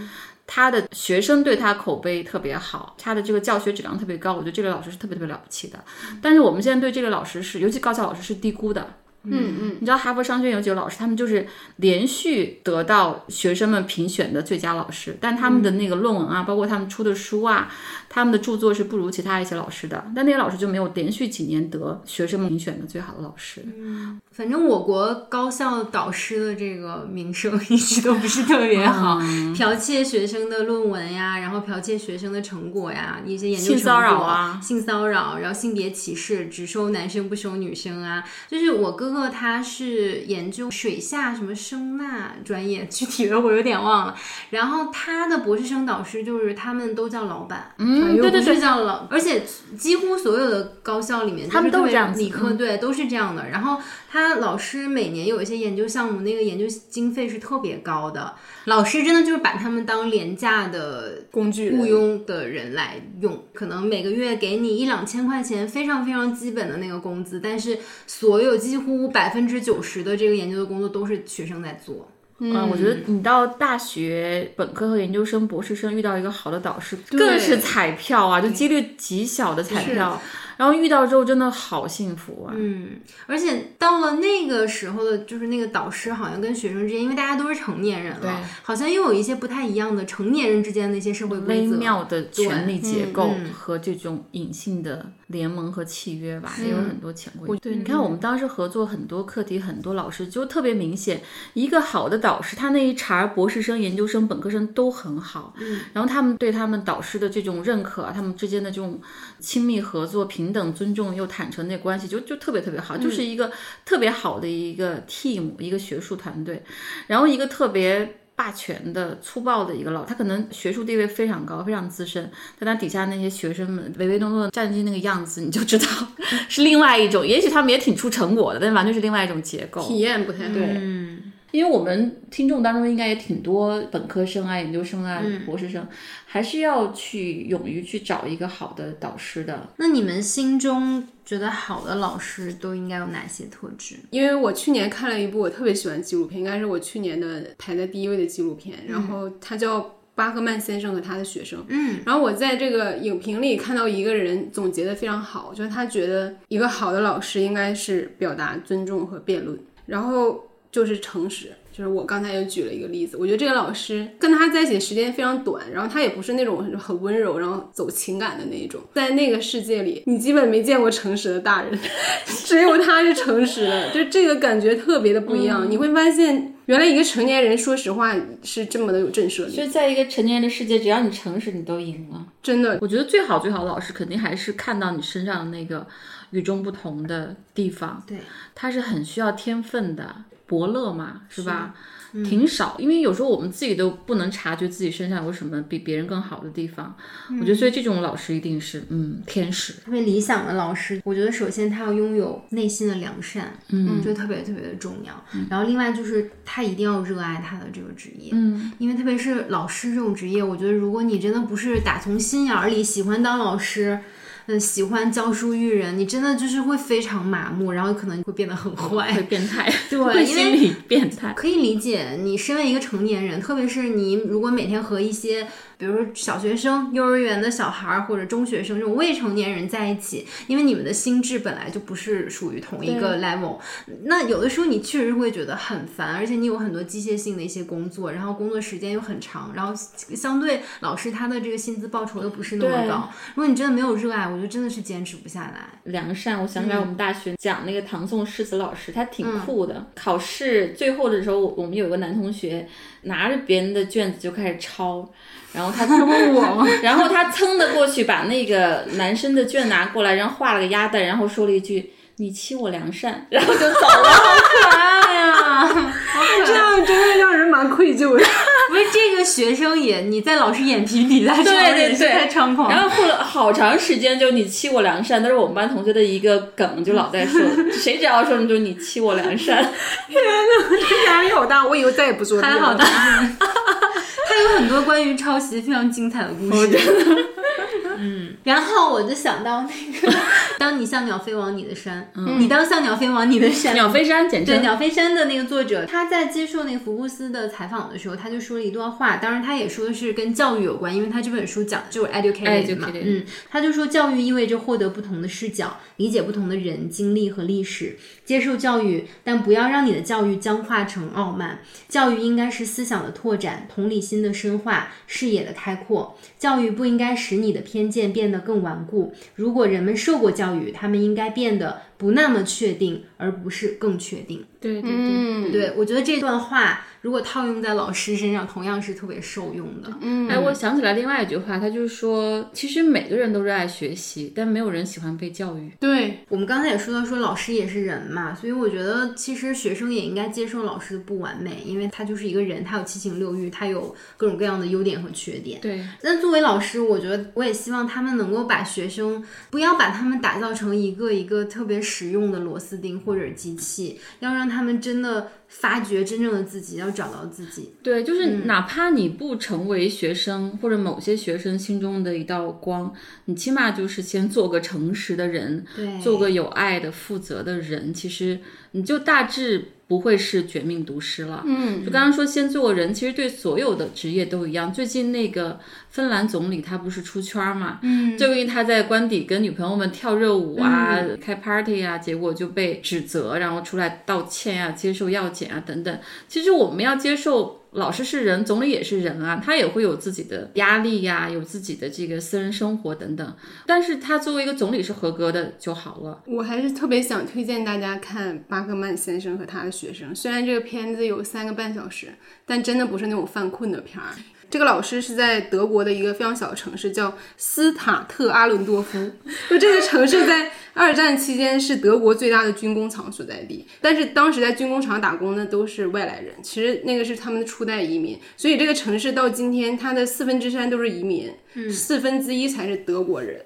他的学生对他口碑特别好，他的这个教学质量特别高，我觉得这个老师是特别特别了不起的。但是我们现在对这个老师是，尤其高校老师是低估的。嗯嗯，你知道哈佛商学院有几个老师，他们就是连续得到学生们评选的最佳老师，但他们的那个论文啊，包括他们出的书啊，他们的著作是不如其他一些老师的，但那些老师就没有连续几年得学生们评选的最好的老师。嗯，反正我国高校导师的这个名声 一直都不是特别好，剽窃学生的论文呀，然后剽窃学生的成果呀，一些研究性骚扰啊，性骚扰，然后性别歧视，只收男生不收女生啊，就是我哥。哥他是研究水下什么声呐专业，具体的我有点忘了。然后他的博士生导师就是他们都叫老板，嗯，对对对，而且几乎所有的高校里面，他们都这样，理科对都是这样的。然后他老师每年有一些研究项目，那个研究经费是特别高的。老师真的就是把他们当廉价的工具雇佣的人来用，可能每个月给你一两千块钱，非常非常基本的那个工资，但是所有几乎百分之九十的这个研究的工作都是学生在做。嗯，我觉得你到大学本科和研究生、博士生遇到一个好的导师，更是彩票啊，就几率极小的彩票。然后遇到之后真的好幸福啊！嗯，而且到了那个时候的，就是那个导师好像跟学生之间，因为大家都是成年人了，好像又有一些不太一样的成年人之间的一些社会规则、微妙的权力结构和这种隐性的联盟和契约吧，也有很多潜规则。对，你看我们当时合作很多课题，很多老师就特别明显，一个好的导师，他那一茬博士生、研究生、本科生都很好，嗯，然后他们对他们导师的这种认可，他们之间的这种亲密合作、平。等尊重又坦诚那关系就就特别特别好，就是一个特别好的一个 team，一个学术团队。然后一个特别霸权的粗暴的一个老，他可能学术地位非常高，非常资深，但他底下那些学生们唯唯诺诺战绩那个样子，你就知道 是另外一种。也许他们也挺出成果的，但完全是另外一种结构，体验不太对。嗯。因为我们听众当中应该也挺多本科生啊、研究生啊、博士生，还是要去勇于去找一个好的导师的。那你们心中觉得好的老师都应该有哪些特质？因为我去年看了一部我特别喜欢纪录片，应该是我去年的排在第一位的纪录片，然后它叫巴赫曼先生和他的学生。嗯，然后我在这个影评里看到一个人总结的非常好，就是他觉得一个好的老师应该是表达尊重和辩论，然后。就是诚实，就是我刚才也举了一个例子，我觉得这个老师跟他在一起的时间非常短，然后他也不是那种很温柔，然后走情感的那一种，在那个世界里，你基本没见过诚实的大人，只有他是诚实的，就这个感觉特别的不一样。你会发现，原来一个成年人说实话是这么的有震慑力。就在一个成年人的世界，只要你诚实，你都赢了。真的，我觉得最好最好的老师肯定还是看到你身上的那个与众不同的地方。对，他是很需要天分的。伯乐嘛，是吧？挺少，因为有时候我们自己都不能察觉自己身上有什么比别人更好的地方。我觉得，所以这种老师一定是，嗯，天使。特别理想的老师，我觉得首先他要拥有内心的良善，嗯，就特别特别的重要。然后另外就是他一定要热爱他的这个职业，嗯，因为特别是老师这种职业，我觉得如果你真的不是打从心眼里喜欢当老师。嗯，喜欢教书育人，你真的就是会非常麻木，然后可能会变得很坏，会变态，对，心理变态。可以理解，你身为一个成年人，特别是你如果每天和一些。比如说小学生、幼儿园的小孩儿或者中学生这种未成年人在一起，因为你们的心智本来就不是属于同一个 level，那有的时候你确实会觉得很烦，而且你有很多机械性的一些工作，然后工作时间又很长，然后相对老师他的这个薪资报酬又不是那么高。如果你真的没有热爱，我觉得真的是坚持不下来。良善，我想起来我们大学讲那个唐宋诗词老师，他挺酷的。考试最后的时候，我们有个男同学拿着别人的卷子就开始抄。然后他 我，然后他噌的过去把那个男生的卷拿过来，然后画了个鸭蛋，然后说了一句。你欺我良善，然后就走了，好可爱呀！这样真的让人蛮愧疚的。不是这个学生也你在老师眼皮底下，对对对，太猖狂。然后过了好长时间，就你欺我良善，都是我们班同学的一个梗，就老在说，谁只要说你就你欺我良善。天呐，这压力好大，我以后再也不说。还好大，他有很多关于抄袭非常精彩的故事。嗯，然后我就想到那个，当你像鸟飞往你的山，你当像鸟飞往你的山。鸟飞山，简称对鸟飞山的那个作者，他在接受那个福布斯的采访的时候，他就说了一段话，当然他也说的是跟教育有关，因为他这本书讲就是 educated 嘛，嗯，他就说教育意味着获得不同的视角，理解不同的人、经历和历史，接受教育，但不要让你的教育僵化成傲慢，教育应该是思想的拓展、同理心的深化、视野的开阔，教育不应该使你的偏。见变得更顽固。如果人们受过教育，他们应该变得不那么确定，而不是更确定。对对对，对我觉得这段话如果套用在老师身上，同样是特别受用的。嗯，哎，我想起来另外一句话，他就是说，其实每个人都热爱学习，但没有人喜欢被教育。对我们刚才也说到，说老师也是人嘛，所以我觉得其实学生也应该接受老师的不完美，因为他就是一个人，他有七情六欲，他有各种各样的优点和缺点。对，但作为老师，我觉得我也希望他们能够把学生不要把他们打造成一个一个特别实用的螺丝钉或者机器，要让他们真的。发掘真正的自己，要找到自己。对，就是哪怕你不成为学生或者某些学生心中的一道光，你起码就是先做个诚实的人，做个有爱的、负责的人。其实你就大致。不会是绝命毒师了。嗯，就刚刚说先做个人，其实对所有的职业都一样。最近那个芬兰总理他不是出圈嘛？嗯，就因为他在官邸跟女朋友们跳热舞啊、开 party 啊，结果就被指责，然后出来道歉呀、接受药检啊等等。其实我们要接受。老师是人，总理也是人啊，他也会有自己的压力呀，有自己的这个私人生活等等。但是他作为一个总理是合格的就好了。我还是特别想推荐大家看巴克曼先生和他的学生。虽然这个片子有三个半小时，但真的不是那种犯困的片儿。这个老师是在德国的一个非常小的城市，叫斯塔特阿伦多夫。就这个城市在二战期间是德国最大的军工厂所在地，但是当时在军工厂打工的都是外来人，其实那个是他们的初代移民，所以这个城市到今天它的四分之三都是移民，四分之一才是德国人。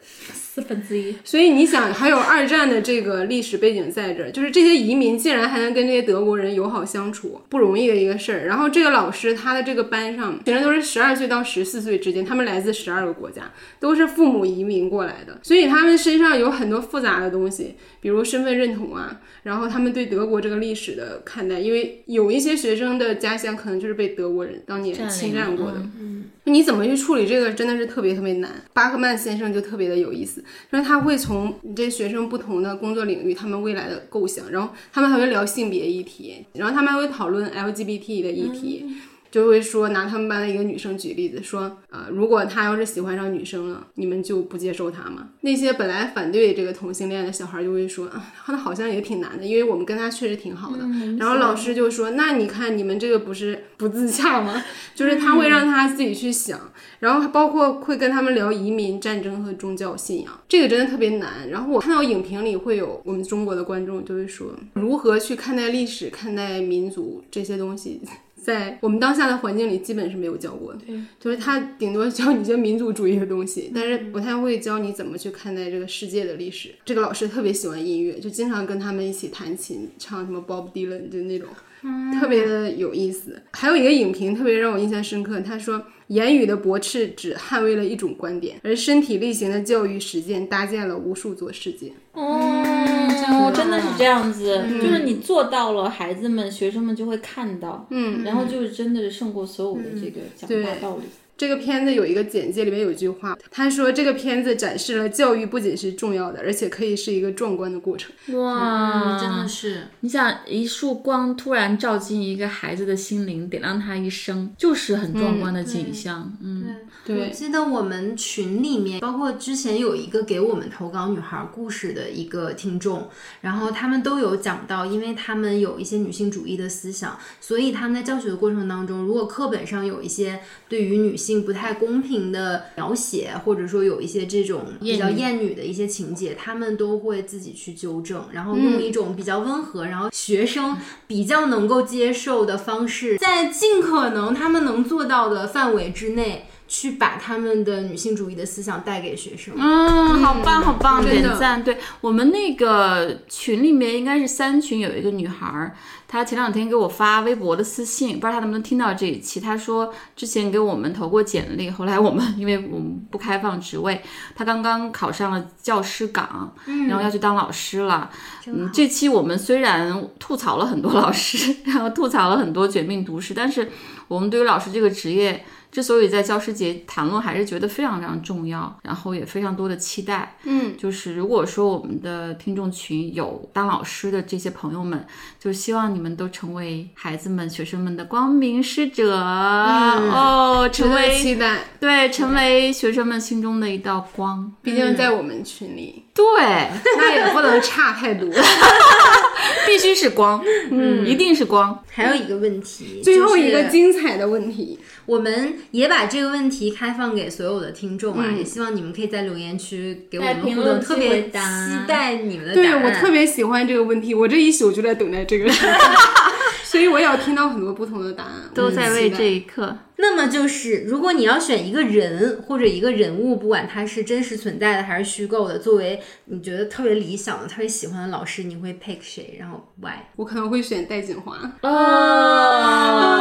四分之一，所以你想，还有二战的这个历史背景在这儿，就是这些移民竟然还能跟这些德国人友好相处，不容易的一个事儿。然后这个老师他的这个班上，学生都是十二岁到十四岁之间，他们来自十二个国家，都是父母移民过来的，所以他们身上有很多复杂的东西，比如身份认同啊，然后他们对德国这个历史的看待，因为有一些学生的家乡可能就是被德国人当年侵占过的。嗯，你怎么去处理这个，真的是特别特别难。巴克曼先生就特别的有意思。因为他会从你这学生不同的工作领域，他们未来的构想，然后他们还会聊性别议题，然后他们还会讨论 LGBT 的议题。就会说拿他们班的一个女生举例子，说，呃，如果他要是喜欢上女生了，你们就不接受他吗？那些本来反对这个同性恋的小孩就会说，啊，那好像也挺难的，因为我们跟他确实挺好的。然后老师就说，那你看你们这个不是不自洽吗？就是他会让他自己去想，然后包括会跟他们聊移民、战争和宗教信仰，这个真的特别难。然后我看到影评里会有我们中国的观众就会说，如何去看待历史、看待民族这些东西。在我们当下的环境里，基本是没有教过的。对，就是他顶多教你一些民族主义的东西，但是不太会教你怎么去看待这个世界的历史。这个老师特别喜欢音乐，就经常跟他们一起弹琴，唱什么 Bob Dylan 就那种，特别的有意思。还有一个影评特别让我印象深刻，他说。言语的驳斥只捍卫了一种观点，而身体力行的教育实践搭建了无数座世界。哦，真的是这样子，就是你做到了，孩子们、学生们就会看到，嗯，然后就是真的是胜过所有的这个讲大道理。这个片子有一个简介，里面有一句话，他说这个片子展示了教育不仅是重要的，而且可以是一个壮观的过程。哇，真的是！你想，一束光突然照进一个孩子的心灵，点亮他一生，就是很壮观的景象。嗯，对。我记得我们群里面，包括之前有一个给我们投稿女孩故事的一个听众，然后他们都有讲到，因为他们有一些女性主义的思想，所以他们在教学的过程当中，如果课本上有一些对于女性。性不太公平的描写，或者说有一些这种比较厌女的一些情节，他们都会自己去纠正，然后用一种比较温和，然后学生比较能够接受的方式，在尽可能他们能做到的范围之内。去把他们的女性主义的思想带给学生，嗯，好棒好棒，点赞。对我们那个群里面应该是三群有一个女孩儿，她前两天给我发微博的私信，不知道她能不能听到这一期。她说之前给我们投过简历，后来我们因为我们不开放职位，她刚刚考上了教师岗，然后要去当老师了。嗯，这期我们虽然吐槽了很多老师，然后吐槽了很多绝命毒师，但是我们对于老师这个职业。之所以在教师节谈论，还是觉得非常非常重要，然后也非常多的期待。嗯，就是如果说我们的听众群有当老师的这些朋友们，就希望你们都成为孩子们、学生们的光明使者、哦，成为期待。对，成为学生们心中的一道光。毕竟在我们群里，对，那也不能差太多。必须是光，嗯，一定是光。还有一个问题，最后一个精彩的问题，我们也把这个问题开放给所有的听众啊，也希望你们可以在留言区给我们互动，特别期待你们的答案。对我特别喜欢这个问题，我这一宿就在等待这个 所以我也要听到很多不同的答案，都在为这一。刻。那么就是，如果你要选一个人或者一个人物，不管他是真实存在的还是虚构的，作为你觉得特别理想的、特别喜欢的老师，你会 pick 谁？然后 why？我可能会选戴锦华，哦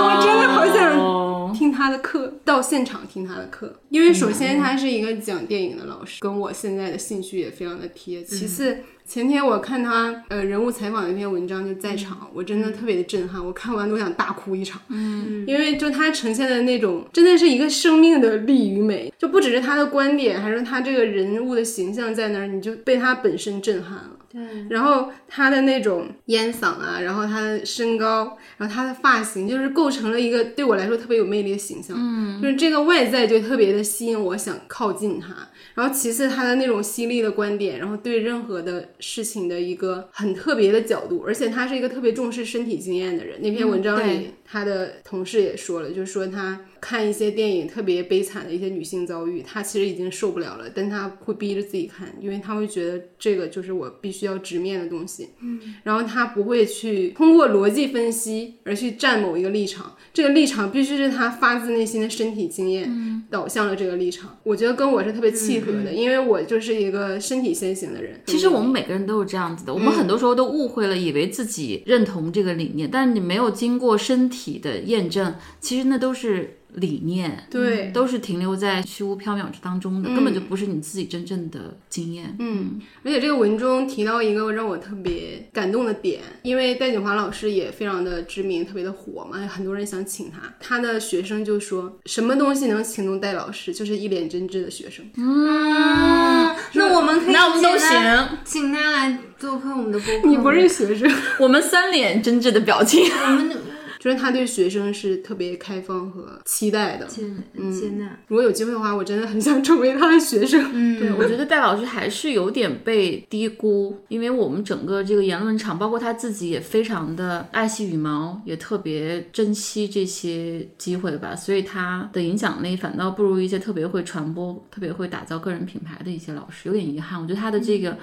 我真的好想听他的课，到现场听他的课，因为首先他是一个讲电影的老师，跟我现在的兴趣也非常的贴。其次，前天我看他呃人物采访的那篇文章就在场，我真的特别的震撼，我看完都想大哭一场。嗯，因为就他呈现的那种，真的是一个生命的力与美，就不只是他的观点，还是他这个人物的形象在那儿，你就被他本身震撼了。对，然后他的那种烟嗓啊，然后他的身高，然后他的发型，就是构成了一个对我来说特别有魅力的形象。嗯，就是这个外在就特别的吸引我，想靠近他。然后其次他的那种犀利的观点，然后对任何的事情的一个很特别的角度，而且他是一个特别重视身体经验的人。那篇文章里，他的同事也说了，就是说他看一些电影特别悲惨的一些女性遭遇，她其实已经受不了了，但她会逼着自己看，因为她会觉得这个就是我必须要直面的东西。嗯，然后她不会去通过逻辑分析而去站某一个立场，这个立场必须是她发自内心的身体经验导向了这个立场。我觉得跟我是特别契合的，因为我就是一个身体先行的人。其实我们每个人都是这样子的，我们很多时候都误会了，以为自己认同这个理念，但是你没有经过身体的验证，其实那都是理念，对都是停留在虚无缥缈之当中的，根本就不是你自己真正的经验。嗯，而且这个文中提到一个让我特别感动的点，因为戴锦华老师也非常的知名，特别的火嘛，很多人想请他。他的学生就说，什么东西能请动戴老师，就是一脸真挚的学生。嗯，那我们可以那我们都请他行，请他来做客我们的播客。你不是学生，我们三脸真挚的表情。我们的就是他对学生是特别开放和期待的。接接纳。如果有机会的话，我真的很想成为他的学生。嗯，对，我觉得戴老师还是有点被低估，因为我们整个这个言论场，包括他自己也非常的爱惜羽毛，也特别珍惜这些机会吧，所以他的影响力反倒不如一些特别会传播、特别会打造个人品牌的一些老师，有点遗憾。我觉得他的这个。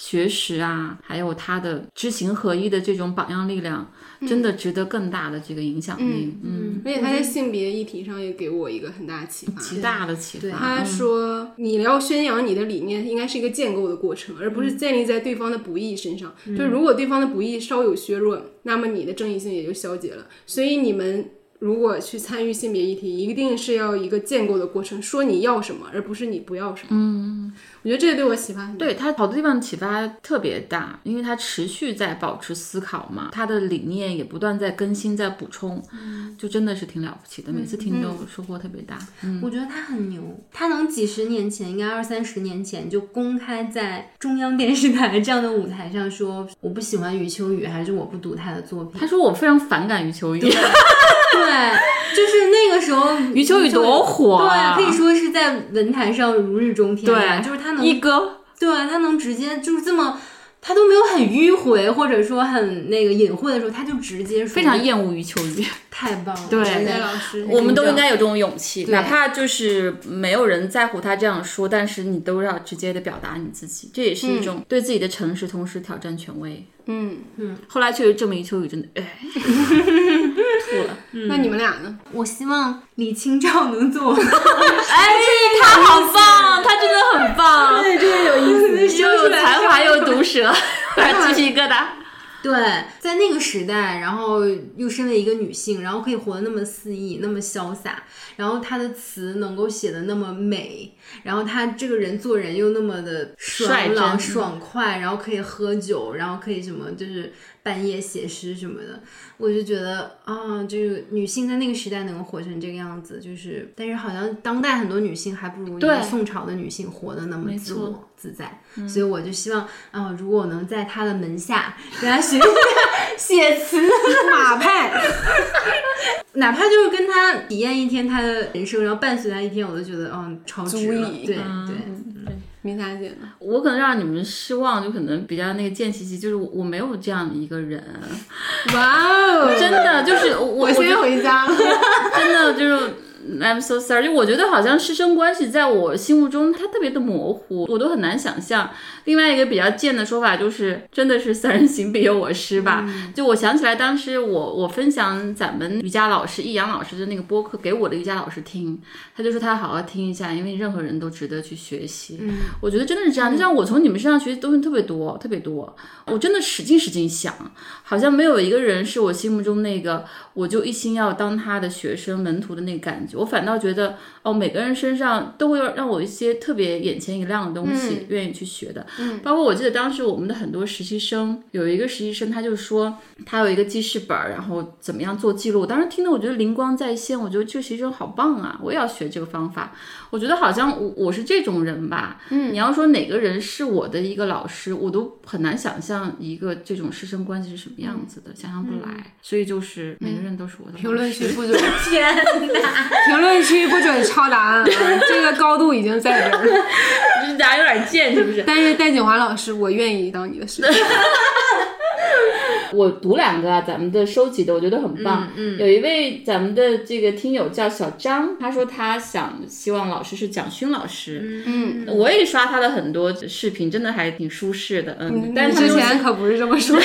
学识啊，还有他的知行合一的这种榜样力量，真的值得更大的这个影响力。嗯，而且他在性别议题上也给我一个很大的启发。极大的启发。他说：“你要宣扬你的理念，应该是一个建构的过程，而不是建立在对方的不义身上。就是如果对方的不义稍有削弱，那么你的正义性也就消解了。所以你们如果去参与性别议题，一定是要一个建构的过程，说你要什么，而不是你不要什么。嗯，我觉得这个对我启发很大。对他好多地方启发特别大，因为他持续在保持思考嘛，他的理念也不断在更新、在补充，就真的是挺了不起的。每次听都收获特别大。嗯，我觉得他很牛，他能几十年前，应该二三十年前就公开在中央电视台这样的舞台上说我不喜欢余秋雨，还是我不读他的作品。他说我非常反感余秋雨。对，就是那个时候余秋雨多火啊对，可以说是在文坛上如日中天吧。对，就是他能一哥。对他能直接就是这么他都没有很迂回，或者说很那个隐晦的时候，他就直接说，非常厌恶余秋雨。太棒了。对我们都应该有这种勇气，哪怕就是没有人在乎他这样说，但是你都要直接的表达你自己，这也是一种对自己的诚实，同时挑战权威。嗯嗯，后来确实证明余秋雨真的，哎，吐了。那你们俩呢？我希望李清照能做哎，他好棒，他真的很棒，对，这个有意思，又有才华又毒舌，鸡皮疙瘩。对，在那个时代，然后又身为一个女性，然后可以活得那么肆意、那么潇洒，然后她的词能够写的那么美，然后她这个人做人又那么的爽朗、爽快，然后可以喝酒，然后可以什么就是半夜写诗什么的，我就觉得啊，就是女性在那个时代能够活成这个样子，就是，但是好像当代很多女性还不如一个对宋朝的女性活得那么自我自在，所以我就希望啊、如果我能在她的门下跟她学 写词，马派，哪怕就是跟她体验一天她的人生，然后伴随她一天，我都觉得嗯超值了对嗯对，明霞姐呢？我可能让你们失望，就可能比较那个贱兮兮，就是我我没有这样的一个人，哇哦，真的就是我先回家了。真的就是 I'm so sorry，就我觉得好像师生关系在我心目中它特别的模糊，我都很难想象。另外一个比较贱的说法就是，真的是三人行必有我师吧？就我想起来当时我我分享咱们瑜伽老师易阳老师的那个播客给我的瑜伽老师听，他就说他要好好听一下，因为任何人都值得去学习。嗯我觉得真的是这样，就像我从你们身上学习东西特别多，特别多。我真的使劲使劲想，好像没有一个人是我心目中那个我就一心要当他的学生门徒的那个感觉。我反倒觉得哦，每个人身上都会让我一些特别眼前一亮的东西，愿意去学的。嗯包括我记得当时我们的很多实习生，有一个实习生他就说他有一个记事本儿，然后怎么样做记录。当时听得我觉得灵光再现，我觉得这个实习生好棒啊，我也要学这个方法。我觉得好像我我是这种人吧。嗯，你要说哪个人是我的一个老师，我都很难想象一个这种师生关系是什么样子的，想象不来。所以就是每个人都是我的评论区不准，天哪！评论区不准抄答案啊！这个高度已经在这儿了。就是大家有点贱，是不是？但是戴锦华老师，我愿意当你的师傅。我读两个啊，咱们的收集的，我觉得很棒。嗯，有一位咱们的这个听友叫小张，他说他想希望老师是蒋勋老师。嗯，我也刷他的很多视频，真的还挺舒适的。嗯，但是之前可不是这么说。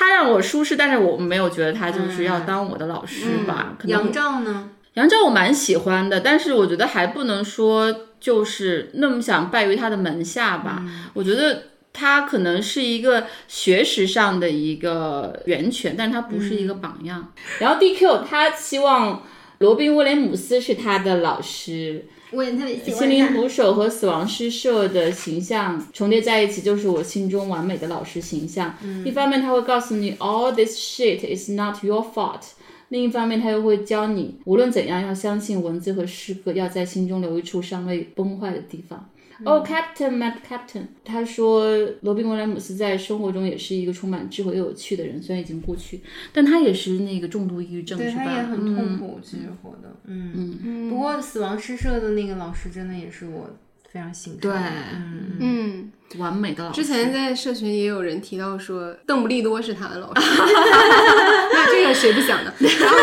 就是他让我舒适，但是我没有觉得他就是要当我的老师吧。可能杨照呢？杨照我蛮喜欢的，但是我觉得还不能说就是那么想拜于他的门下吧。我觉得他可能是一个学识上的一个源泉，但是他不是一个榜样。然后 DQ 他希望罗宾威廉姆斯是他的老师，我也特别喜心灵。捕手和死亡诗社的形象重叠在一起，就是我心中完美的老师形象。一方面他会告诉你，all this shit is not your fault。另一方面，他又会教你，无论怎样要相信文字和诗歌，要在心中留一处尚未崩坏的地方。哦、Matt Captain，他说罗宾威廉姆斯在生活中也是一个充满智慧又有趣的人，虽然已经过去，但他也是那个重度抑郁症，是吧？对他也很嗯痛苦，其实活的，嗯嗯。不过死亡诗社的那个老师真的也是我非常欣赏的，对嗯嗯。嗯，完美的老师。之前在社群也有人提到说邓布利多是他的老师，那这个谁不想呢？然后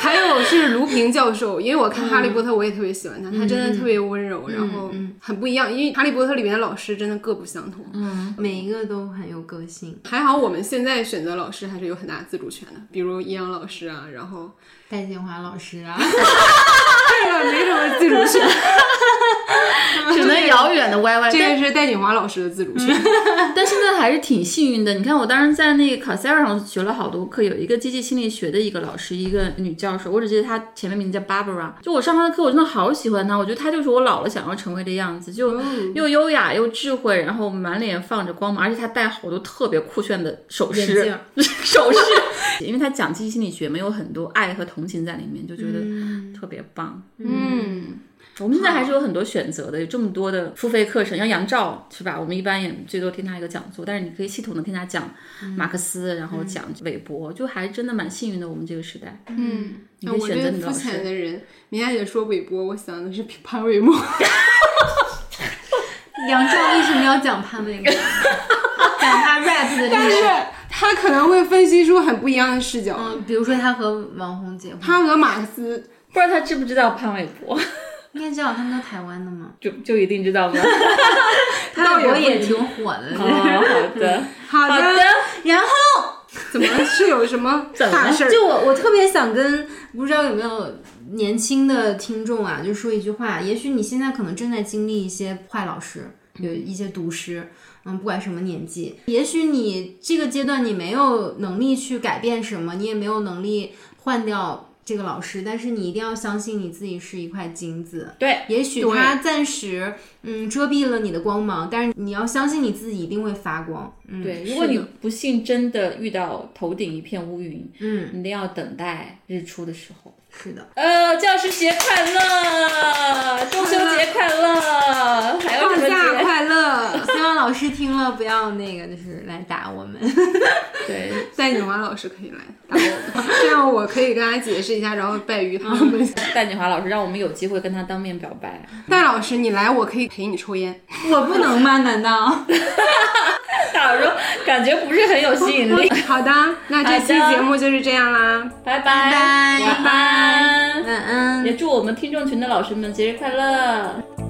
还有是卢平教授，因为我看《哈利波特》我也特别喜欢他，他真的特别温柔，然后很不一样。因为《哈利波特》里面的老师真的各不相同。嗯每一个都很有个性。还好我们现在选择老师还是有很大自主权的，比如易阳老师啊，然后戴建华老师啊，这个没什么自主权，只能遥远的歪歪。这个是戴锦华老师的自主权。但现在还是挺幸运的。你看，我当时在那个 Coursera 上学了好多课，有一个积极心理学的一个老师，一个女教授，我只记得她前面名字叫 Barbara。就我上她的课，我真的好喜欢她，我觉得她就是我老了想要成为的样子，就又优雅又智慧，然后满脸放着光芒，而且她戴好多特别酷炫的首饰，首饰。因为她讲积极心理学，没有很多爱和同情在里面，就觉得特别棒。嗯，我们现在还是有很多选择的，有这么多的付费课程，像杨照是吧？我们一般也最多听他一个讲座，但是你可以系统的听他讲马克思，然后讲韦伯，就还真的蛮幸运的。我们这个时代，嗯，你可以选择你的老这肤浅。的人，明霞姐说韦伯，我想的是潘玮柏。杨照为什么要讲潘玮柏？讲他 rap 的历但是史。他可能会分析出很不一样的视角。嗯，比如说他和网红结婚，他和马克思，不知道他知不知道潘玮柏，应该知道他们都台湾的嘛。就就一定知道吗？潘玮柏也挺火的。哦，好的，好的，好的，然后怎么是有什么 怎么了大事儿？就我我特别想跟不知道有没有年轻的听众啊，就说一句话，也许你现在可能正在经历一些坏老师，有一些毒师。嗯，不管什么年纪，也许你这个阶段你没有能力去改变什么，你也没有能力换掉这个老师，但是你一定要相信你自己是一块金子。对，也许对它暂时嗯遮蔽了你的光芒，但是你要相信你自己一定会发光。嗯，对，如果你不幸真的遇到头顶一片乌云，嗯你一定要等待日出的时候。是的，呃，教师节快乐，中秋节快乐，还有什么放假节？快乐！希望老师听了不要那个就是来打我们。对，戴锦华老师可以来 这样我可以跟他解释一下，然后拜于他们。戴锦华老师让我们有机会跟他当面表白。戴老师，你来，我可以陪你抽烟。我不能吗？难道？大说感觉不是很有吸引力。好的，那这期节目就是这样啦。拜拜，拜晚安。晚安。也祝我们听众群的老师们节日快乐。